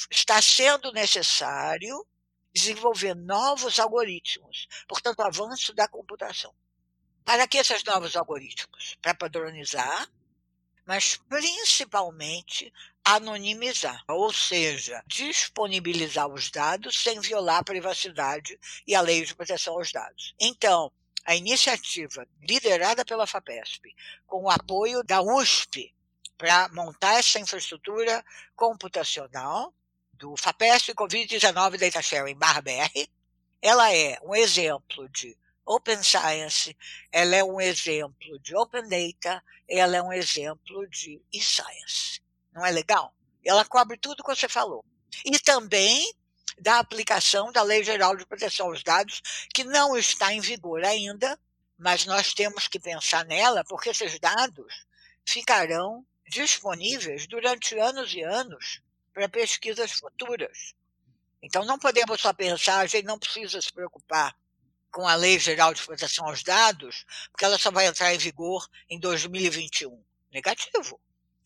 está sendo necessário desenvolver novos algoritmos, portanto, avanço da computação. Para que esses novos algoritmos? Para padronizar, mas principalmente anonimizar, ou seja, disponibilizar os dados sem violar a privacidade e a lei de proteção aos dados. Então, a iniciativa liderada pela FAPESP, com o apoio da USP, para montar essa infraestrutura computacional, do FAPESP Covid-19 Data Sharing BR, ela é um exemplo de Open Science, ela é um exemplo de Open Data, ela é um exemplo de e-science. Não é legal? Ela cobre tudo que você falou. E também da aplicação da Lei Geral de Proteção aos Dados, que não está em vigor ainda, mas nós temos que pensar nela, porque esses dados ficarão disponíveis durante anos e anos para pesquisas futuras. Então, não podemos só pensar, a gente não precisa se preocupar com a Lei Geral de Proteção aos Dados, porque ela só vai entrar em vigor em 2021. Negativo.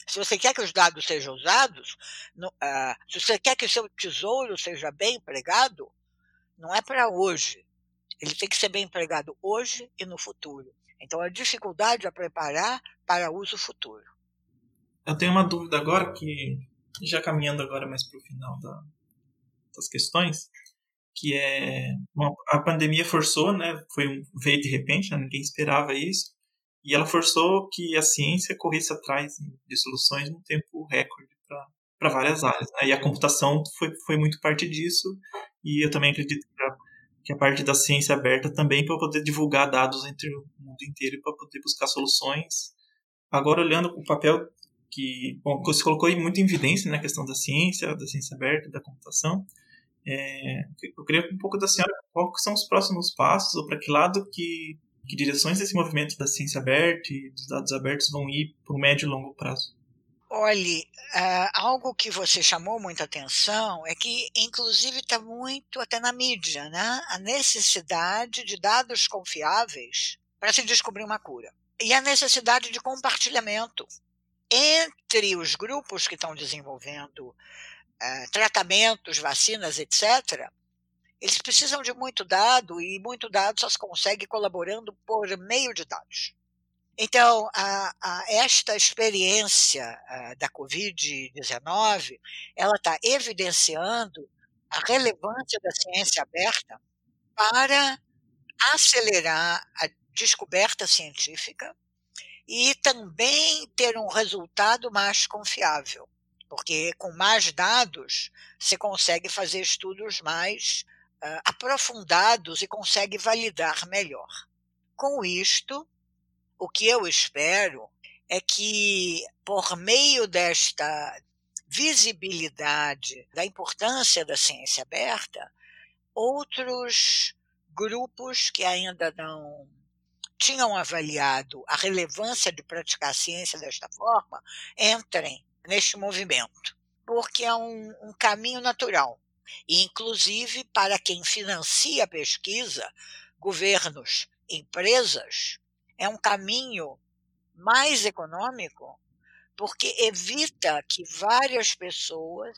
Se você quer que os dados sejam usados, no, uh, se você quer que o seu tesouro seja bem empregado, não é para hoje. Ele tem que ser bem empregado hoje e no futuro. Então, a dificuldade é preparar para uso futuro. Eu tenho uma dúvida agora que já caminhando agora mais para o final da, das questões, que é a pandemia forçou, né? Foi um veio de repente, né, ninguém esperava isso, e ela forçou que a ciência corresse atrás de soluções num tempo recorde para várias áreas. Né? E a computação foi, foi muito parte disso, e eu também acredito que a, que a parte da ciência aberta também para poder divulgar dados entre o mundo inteiro para poder buscar soluções. Agora olhando o papel que bom, você colocou muito em evidência na né, questão da ciência, da ciência aberta, da computação. É, eu queria um pouco da senhora, quais são os próximos passos, ou para que lado que, que direções esse movimento da ciência aberta e dos dados abertos vão ir para o médio e longo prazo? Olhe, uh, algo que você chamou muita atenção é que, inclusive, está muito até na mídia, né? A necessidade de dados confiáveis para se descobrir uma cura. E a necessidade de compartilhamento entre os grupos que estão desenvolvendo uh, tratamentos, vacinas, etc., eles precisam de muito dado e muito dado só se consegue colaborando por meio de dados. Então, a, a, esta experiência uh, da Covid-19, ela está evidenciando a relevância da ciência aberta para acelerar a descoberta científica e também ter um resultado mais confiável, porque com mais dados você consegue fazer estudos mais uh, aprofundados e consegue validar melhor. Com isto, o que eu espero é que, por meio desta visibilidade da importância da ciência aberta, outros grupos que ainda não tinham avaliado a relevância de praticar a ciência desta forma entrem neste movimento, porque é um, um caminho natural. E, inclusive, para quem financia a pesquisa, governos, empresas, é um caminho mais econômico, porque evita que várias pessoas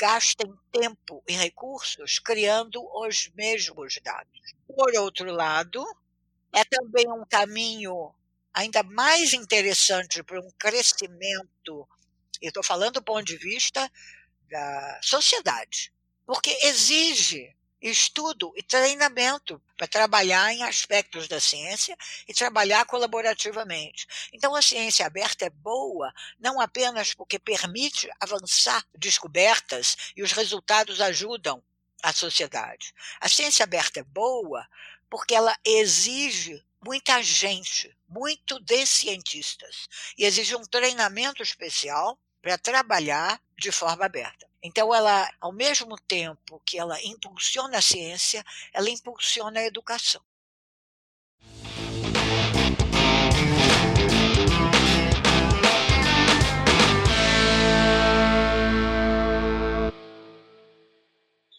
gastem tempo e recursos criando os mesmos dados. Por outro lado, é também um caminho ainda mais interessante para um crescimento, estou falando do ponto de vista da sociedade, porque exige estudo e treinamento para trabalhar em aspectos da ciência e trabalhar colaborativamente. Então, a ciência aberta é boa não apenas porque permite avançar descobertas e os resultados ajudam a sociedade. A ciência aberta é boa porque ela exige muita gente, muito de cientistas, e exige um treinamento especial para trabalhar de forma aberta. Então, ela, ao mesmo tempo que ela impulsiona a ciência, ela impulsiona a educação.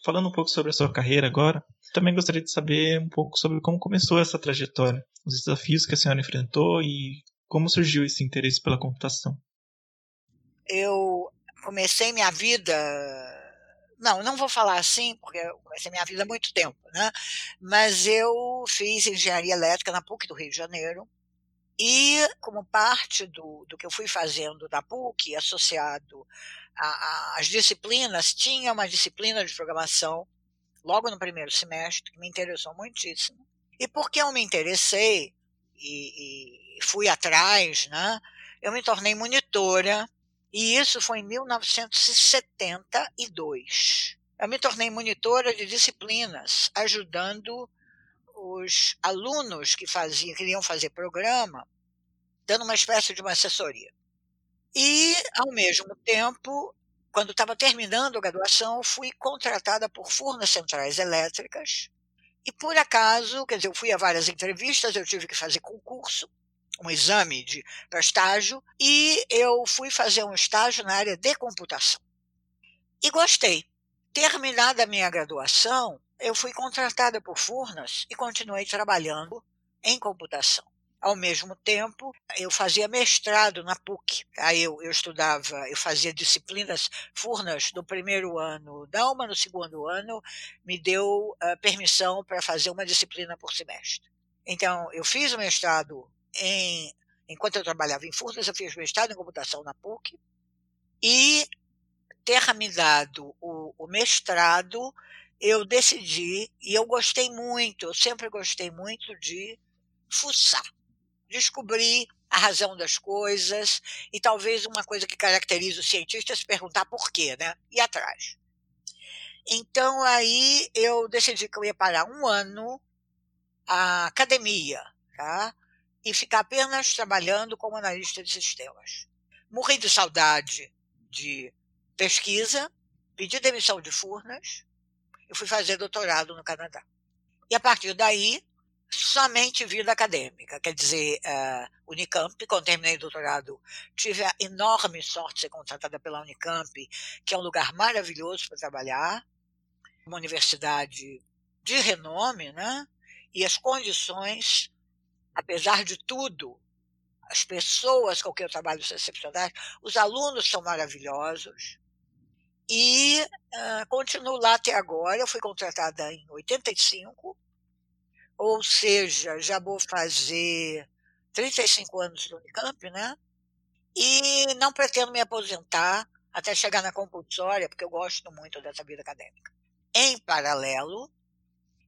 Falando um pouco sobre a sua carreira agora, também gostaria de saber um pouco sobre como começou essa trajetória, os desafios que a senhora enfrentou e como surgiu esse interesse pela computação. Eu comecei minha vida. Não, não vou falar assim, porque eu comecei minha vida há muito tempo, né? Mas eu fiz engenharia elétrica na PUC do Rio de Janeiro. E, como parte do, do que eu fui fazendo da PUC, associado às disciplinas, tinha uma disciplina de programação logo no primeiro semestre, que me interessou muitíssimo. E porque eu me interessei e, e fui atrás, né, eu me tornei monitora e isso foi em 1972. Eu me tornei monitora de disciplinas, ajudando os alunos que faziam, queriam fazer programa, dando uma espécie de uma assessoria. E, ao mesmo tempo, quando estava terminando a graduação, fui contratada por Furnas Centrais Elétricas. E, por acaso, quer dizer, eu fui a várias entrevistas, eu tive que fazer concurso, um exame para estágio e eu fui fazer um estágio na área de computação. E gostei. Terminada a minha graduação, eu fui contratada por Furnas e continuei trabalhando em computação. Ao mesmo tempo, eu fazia mestrado na PUC. Aí eu, eu estudava, eu fazia disciplinas Furnas no primeiro ano, Dalma no segundo ano, me deu uh, permissão para fazer uma disciplina por semestre. Então, eu fiz o mestrado em, enquanto eu trabalhava em Furnas, eu fiz mestrado em computação na PUC e ter me dado o, o mestrado, eu decidi, e eu gostei muito, eu sempre gostei muito de fuçar, descobrir a razão das coisas, e talvez uma coisa que caracteriza o cientista é se perguntar por quê, né? E atrás. Então aí eu decidi que eu ia parar um ano a academia, tá? e ficar apenas trabalhando como analista de sistemas. Morri de saudade de pesquisa, pedi demissão de Furnas e fui fazer doutorado no Canadá. E a partir daí, somente vida acadêmica, quer dizer, uh, Unicamp, quando terminei o doutorado, tive a enorme sorte de ser contratada pela Unicamp, que é um lugar maravilhoso para trabalhar, uma universidade de renome, né? E as condições apesar de tudo, as pessoas com quem eu trabalho são excepcionais, os alunos são maravilhosos. E uh, continuo lá até agora. Eu fui contratada em 85, ou seja, já vou fazer 35 anos no Unicamp, né? E não pretendo me aposentar até chegar na compulsória, porque eu gosto muito dessa vida acadêmica. Em paralelo,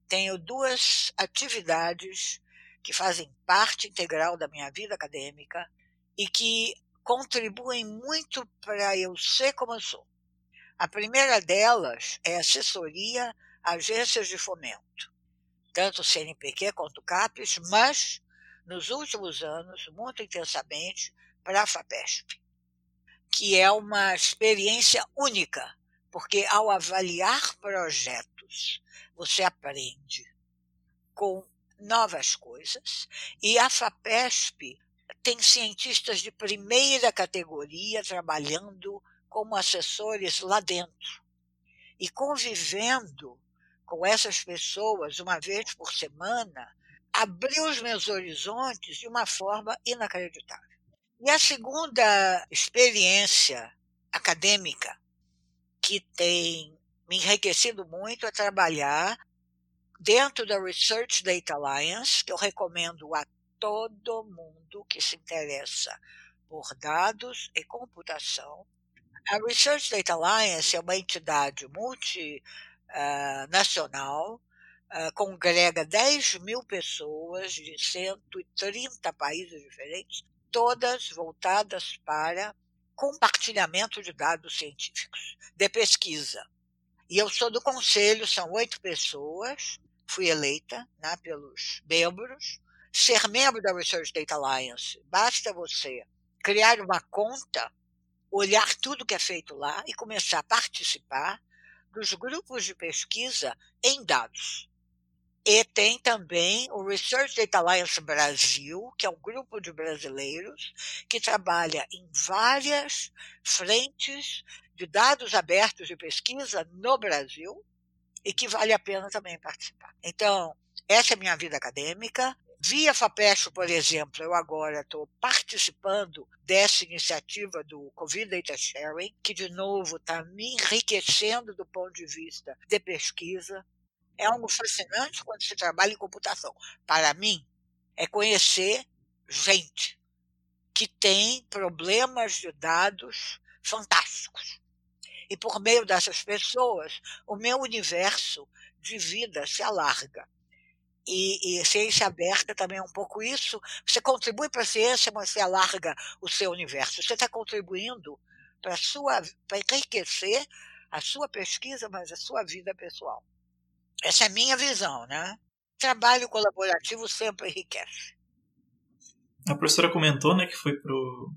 tenho duas atividades que fazem parte integral da minha vida acadêmica e que contribuem muito para eu ser como eu sou. A primeira delas é assessoria a agências de fomento, tanto o CNPq quanto o CAPES, mas nos últimos anos, muito intensamente, para a FAPESP, que é uma experiência única, porque ao avaliar projetos, você aprende com novas coisas. E a FAPESP tem cientistas de primeira categoria trabalhando como assessores lá dentro. E convivendo com essas pessoas uma vez por semana, abriu os meus horizontes de uma forma inacreditável. E a segunda experiência acadêmica que tem me enriquecido muito é trabalhar dentro da Research Data Alliance, que eu recomendo a todo mundo que se interessa por dados e computação. A Research Data Alliance é uma entidade multinacional, uh, congrega 10 mil pessoas de 130 países diferentes, todas voltadas para compartilhamento de dados científicos, de pesquisa. E eu sou do conselho, são oito pessoas, fui eleita né, pelos membros. Ser membro da Research Data Alliance, basta você criar uma conta, olhar tudo que é feito lá e começar a participar dos grupos de pesquisa em dados. E tem também o Research Data Alliance Brasil, que é um grupo de brasileiros que trabalha em várias frentes de dados abertos de pesquisa no Brasil e que vale a pena também participar. Então, essa é a minha vida acadêmica. Via FAPESP, por exemplo, eu agora estou participando dessa iniciativa do Covid Data Sharing, que, de novo, está me enriquecendo do ponto de vista de pesquisa. É algo fascinante quando se trabalha em computação. Para mim, é conhecer gente que tem problemas de dados fantásticos. E por meio dessas pessoas, o meu universo de vida se alarga. E, e ciência aberta também é um pouco isso. Você contribui para a ciência, mas você alarga o seu universo. Você está contribuindo para enriquecer a sua pesquisa, mas a sua vida pessoal. Essa é a minha visão, né? Trabalho colaborativo sempre enriquece. A professora comentou, né, que foi pro,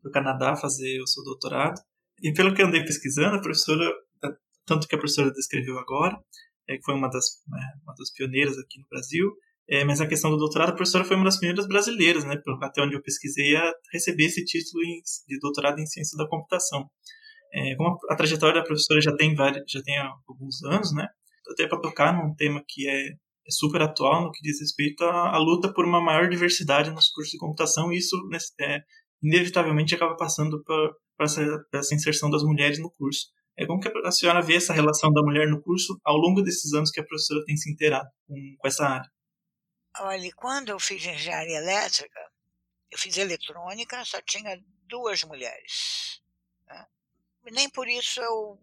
pro Canadá fazer o seu doutorado. E pelo que andei pesquisando, a professora, tanto que a professora descreveu agora, é, que foi uma das, né, uma das pioneiras aqui no Brasil, é, mas a questão do doutorado, a professora foi uma das primeiras brasileiras, né, até onde eu pesquisei, a receber esse título de doutorado em ciência da computação. É, como a, a trajetória da professora já tem, vários, já tem alguns anos, né, até para tocar num tema que é, é, super atual no que diz respeito à, à, luta por uma maior diversidade nos cursos de computação, e isso né, é, inevitavelmente acaba passando para essa, essa, inserção das mulheres no curso. É como que a senhora vê essa relação da mulher no curso ao longo desses anos que a professora tem se inteirado com, com essa área? Olha, quando eu fiz engenharia elétrica, eu fiz eletrônica, só tinha duas mulheres. Né? Nem por isso eu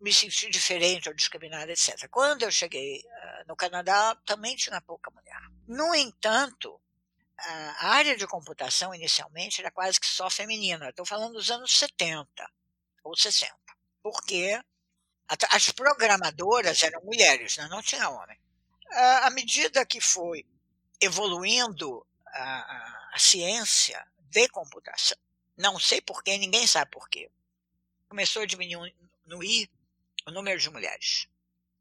me senti diferente ou discriminada, etc. Quando eu cheguei uh, no Canadá, também tinha pouca mulher. No entanto, a área de computação inicialmente era quase que só feminina. Estou falando dos anos 70 ou 60, porque as programadoras eram mulheres, né? não tinha homem. À medida que foi evoluindo a, a, ciência de computação, não sei porquê, ninguém sabe porquê, começou a diminuir o número de mulheres.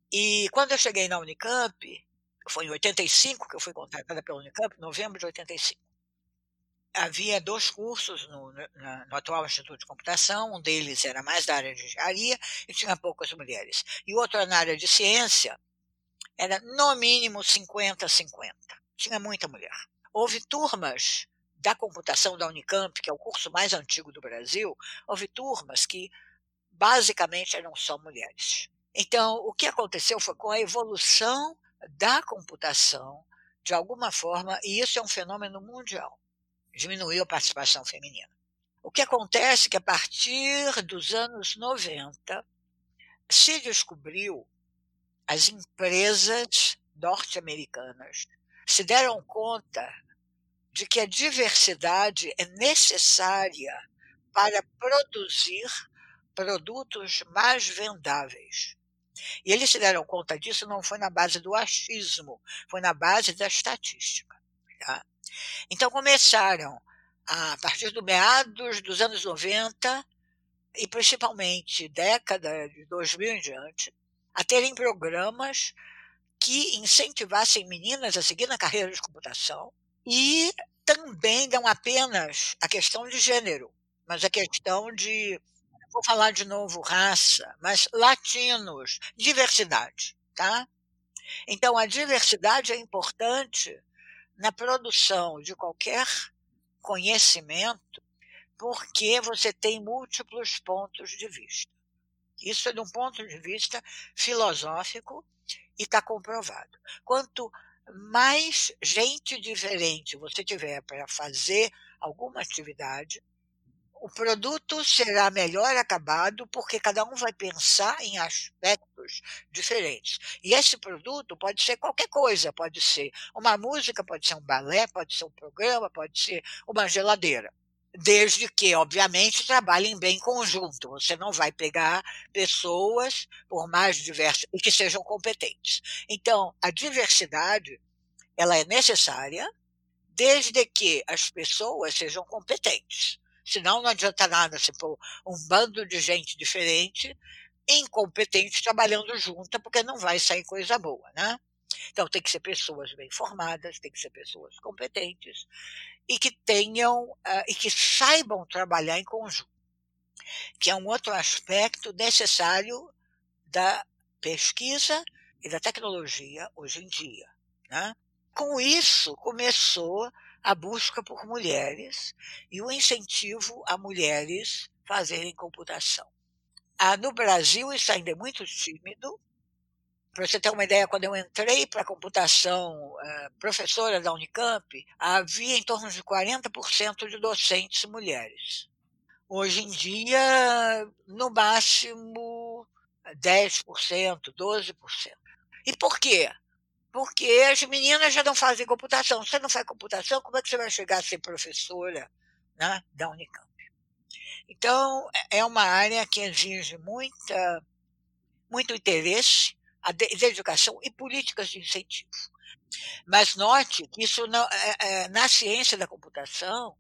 E quando eu cheguei na Unicamp, foi em 85 que eu fui contratada pela Unicamp, novembro de 85. Havia dois cursos no, no, no, atual Instituto de Computação, um deles era mais da área de engenharia e tinha poucas mulheres. E o outro na área de ciência, era no mínimo 50-50. Tinha muita mulher. Houve turmas da computação da Unicamp, que é o curso mais antigo do Brasil, houve turmas que basicamente eram só mulheres. Então, o que aconteceu foi com a evolução da computação, de alguma forma, e isso é um fenômeno mundial, diminuiu a participação feminina. O que acontece é que a partir dos anos 90 se descobriu as empresas norte-americanas se deram conta de que a diversidade é necessária para produzir produtos mais vendáveis. E eles se deram conta disso não foi na base do achismo, foi na base da estatística. Tá? Então começaram, a partir do meados dos anos 90, e principalmente década de 2000 em diante, a terem programas que incentivassem meninas a seguir na carreira de computação e também não apenas a questão de gênero, mas a questão de vou falar de novo raça, mas latinos, diversidade, tá? Então a diversidade é importante na produção de qualquer conhecimento, porque você tem múltiplos pontos de vista. Isso é de um ponto de vista filosófico e está comprovado. Quanto mais gente diferente você tiver para fazer alguma atividade, o produto será melhor acabado porque cada um vai pensar em aspectos diferentes. E esse produto pode ser qualquer coisa, pode ser uma música, pode ser um balé, pode ser um programa, pode ser uma geladeira. Desde que, obviamente, trabalhem bem em conjunto. Você não vai pegar pessoas, por mais diversas, e que sejam competentes. Então, a diversidade, ela é necessária, desde que as pessoas sejam competentes. Senão não adianta nada se pôr um bando de gente diferente, incompetente, trabalhando junta, porque não vai sair coisa boa, né? Então tem que ser pessoas bem formadas, tem que ser pessoas competentes e que tenham uh, e que saibam trabalhar em conjunto, que é um outro aspecto necessário da pesquisa e da tecnologia hoje em dia. Né? Com isso começou a busca por mulheres e o incentivo a mulheres fazerem computação. Ah, no Brasil, isso ainda é muito tímido. Para você ter uma ideia, quando eu entrei para computação, eh, professora da Unicamp, havia em torno de 40% de docentes mulheres. Hoje em dia, no máximo 10%, 12%. E por quê? Porque as meninas já não fazem computação. Você não faz computação, como é que você vai chegar a ser professora né, da Unicamp? Então, é, uma área que exige muita, muito interesse, a dedicação e políticas de incentivo. Mas note que isso não, é, é, na ciência da computação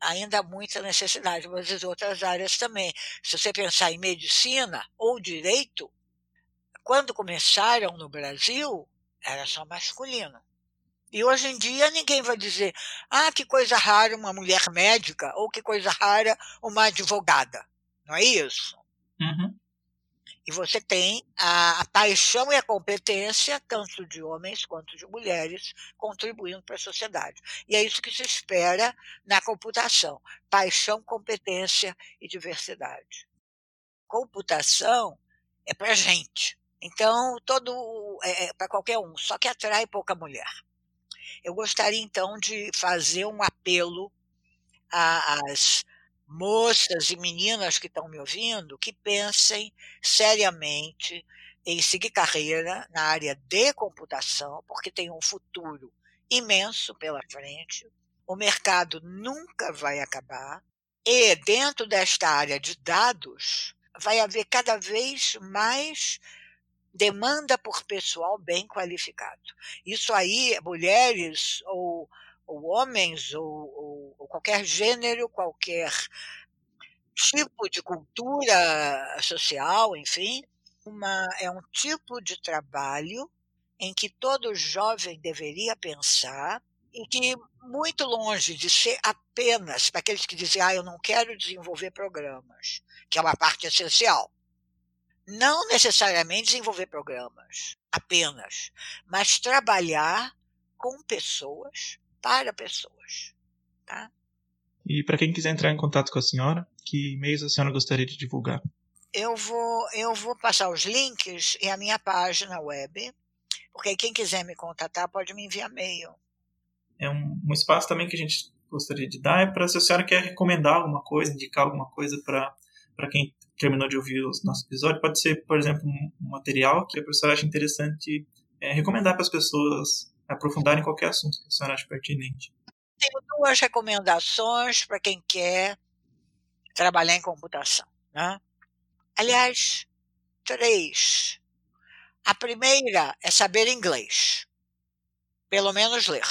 ainda há muita necessidade, mas em outras áreas também. Se você pensar em medicina ou direito, quando começaram no Brasil, era só masculino. E hoje em dia ninguém vai dizer, ah, que coisa rara uma mulher médica, ou que coisa rara uma advogada. Não é isso? Uhum. E você tem a, a, paixão e a competência, tanto de homens quanto de mulheres, contribuindo para a sociedade. E é isso que se espera na computação: paixão, competência e diversidade. Computação é para gente. Então, todo é, é para qualquer um, só que atrai pouca mulher. Eu gostaria então de fazer um apelo às moças e meninas que estão me ouvindo que pensem seriamente em seguir carreira na área de computação, porque tem um futuro imenso pela frente. O mercado nunca vai acabar. E dentro desta área de dados, vai haver cada vez mais demanda por pessoal bem qualificado. Isso aí, mulheres ou, ou homens ou, ou, ou qualquer gênero, qualquer tipo de cultura social, enfim, uma, é um tipo de trabalho em que todo jovem deveria pensar e que, muito longe de ser apenas para aqueles que dizem, ah, eu não quero desenvolver programas, que é uma parte essencial não necessariamente desenvolver programas apenas, mas trabalhar com pessoas para pessoas, tá? E para quem quiser entrar em contato com a senhora, que e-mails a senhora gostaria de divulgar? Eu vou, eu vou passar os links e a minha página web, porque quem quiser me contatar pode me enviar e-mail. É um, um espaço também que a gente gostaria de dar é para se a senhora quer recomendar alguma coisa, indicar alguma coisa para quem terminou de ouvir o nosso episódio, pode ser, por exemplo, um, material que a professora acha interessante é, recomendar para as pessoas aprofundarem qualquer assunto que a senhora acha pertinente. Tenho duas recomendações para quem quer trabalhar em computação. Né? Aliás, três. A primeira é saber inglês, pelo menos ler.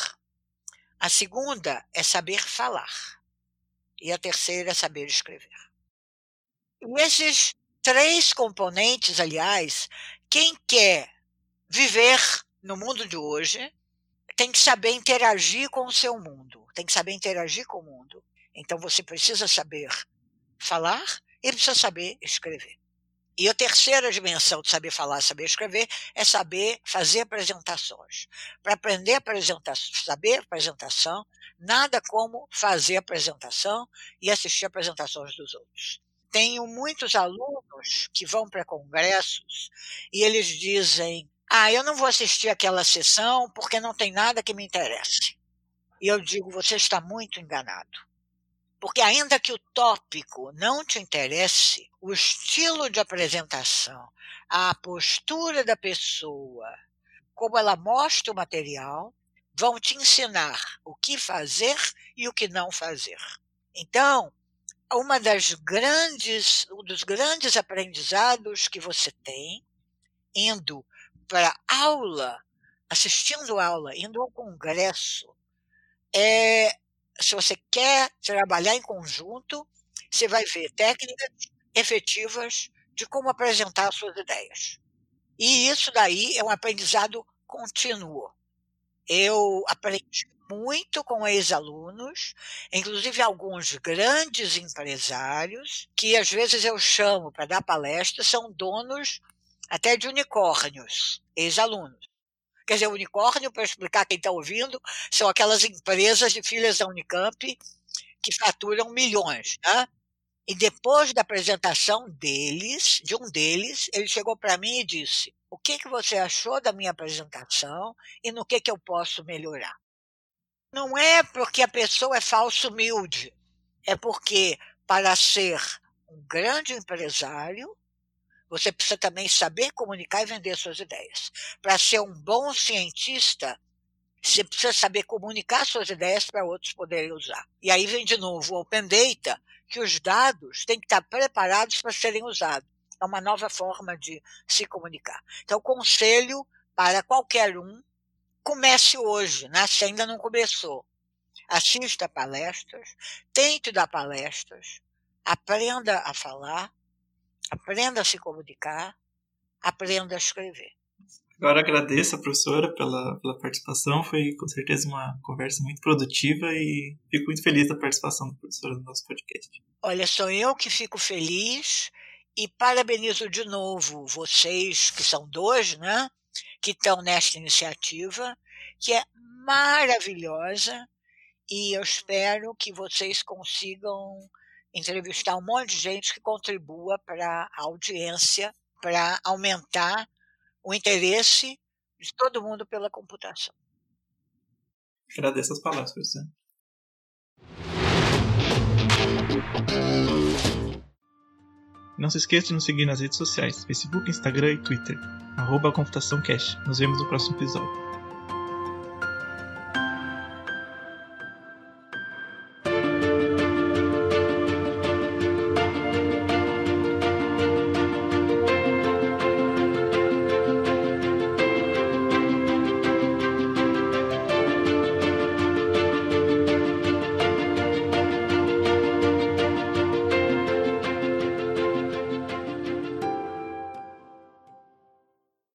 A segunda é saber falar. E a terceira é saber escrever. E esses três componentes, aliás, quem quer viver no mundo de hoje tem que saber interagir com o seu mundo, tem que saber interagir com o mundo. Então você precisa saber falar e precisa saber escrever. E a terceira dimensão de saber falar, saber escrever, é saber fazer apresentações. Para aprender a saber apresentação, nada como fazer apresentação e assistir apresentações dos outros. Tenho muitos alunos que vão para congressos e eles dizem: Ah, eu não vou assistir aquela sessão porque não tem nada que me interesse. E eu digo: Você está muito enganado. Porque, ainda que o tópico não te interesse, o estilo de apresentação, a postura da pessoa, como ela mostra o material, vão te ensinar o que fazer e o que não fazer. Então, uma das grandes, um dos grandes aprendizados que você tem indo para aula, assistindo aula, indo ao congresso, é se você quer trabalhar em conjunto, você vai ver técnicas efetivas de como apresentar suas ideias. E isso daí é um aprendizado contínuo. Eu aprendi muito com ex-alunos, inclusive alguns grandes empresários, que às vezes eu chamo para dar palestra, são donos até de unicórnios, ex-alunos. Quer dizer, unicórnio, para explicar quem está ouvindo, são aquelas empresas de filhas da Unicamp que faturam milhões. Né? E depois da apresentação deles, de um deles, ele chegou para mim e disse: O que, que você achou da minha apresentação e no que, que eu posso melhorar? Não é porque a pessoa é falso humilde, é porque para ser um grande empresário, você precisa também saber comunicar e vender suas ideias. Para ser um bom cientista, você precisa saber comunicar suas ideias para outros poderem usar. E aí vem de novo o Open Data, que os dados têm que estar preparados para serem usados. É uma nova forma de se comunicar. Então, conselho para qualquer um, comece hoje, né? se ainda não começou. Assista palestras, tente dar palestras, aprenda a falar, Aprenda a se comunicar, aprenda a escrever. Agora agradeço a professora pela, pela participação, foi com certeza uma conversa muito produtiva e fico muito feliz da participação da professora no nosso podcast. Olha, sou eu que fico feliz e parabenizo de novo vocês, que são dois, né, que estão nesta iniciativa, que é maravilhosa e eu espero que vocês consigam entrevistar um monte de gente que contribua para a audiência, para aumentar o interesse de todo mundo pela computação. Agradeço as palavras, professor. Não se esqueça de nos seguir nas redes sociais, Facebook, Instagram e Twitter, arroba Computação Cash. Nos vemos no próximo episódio.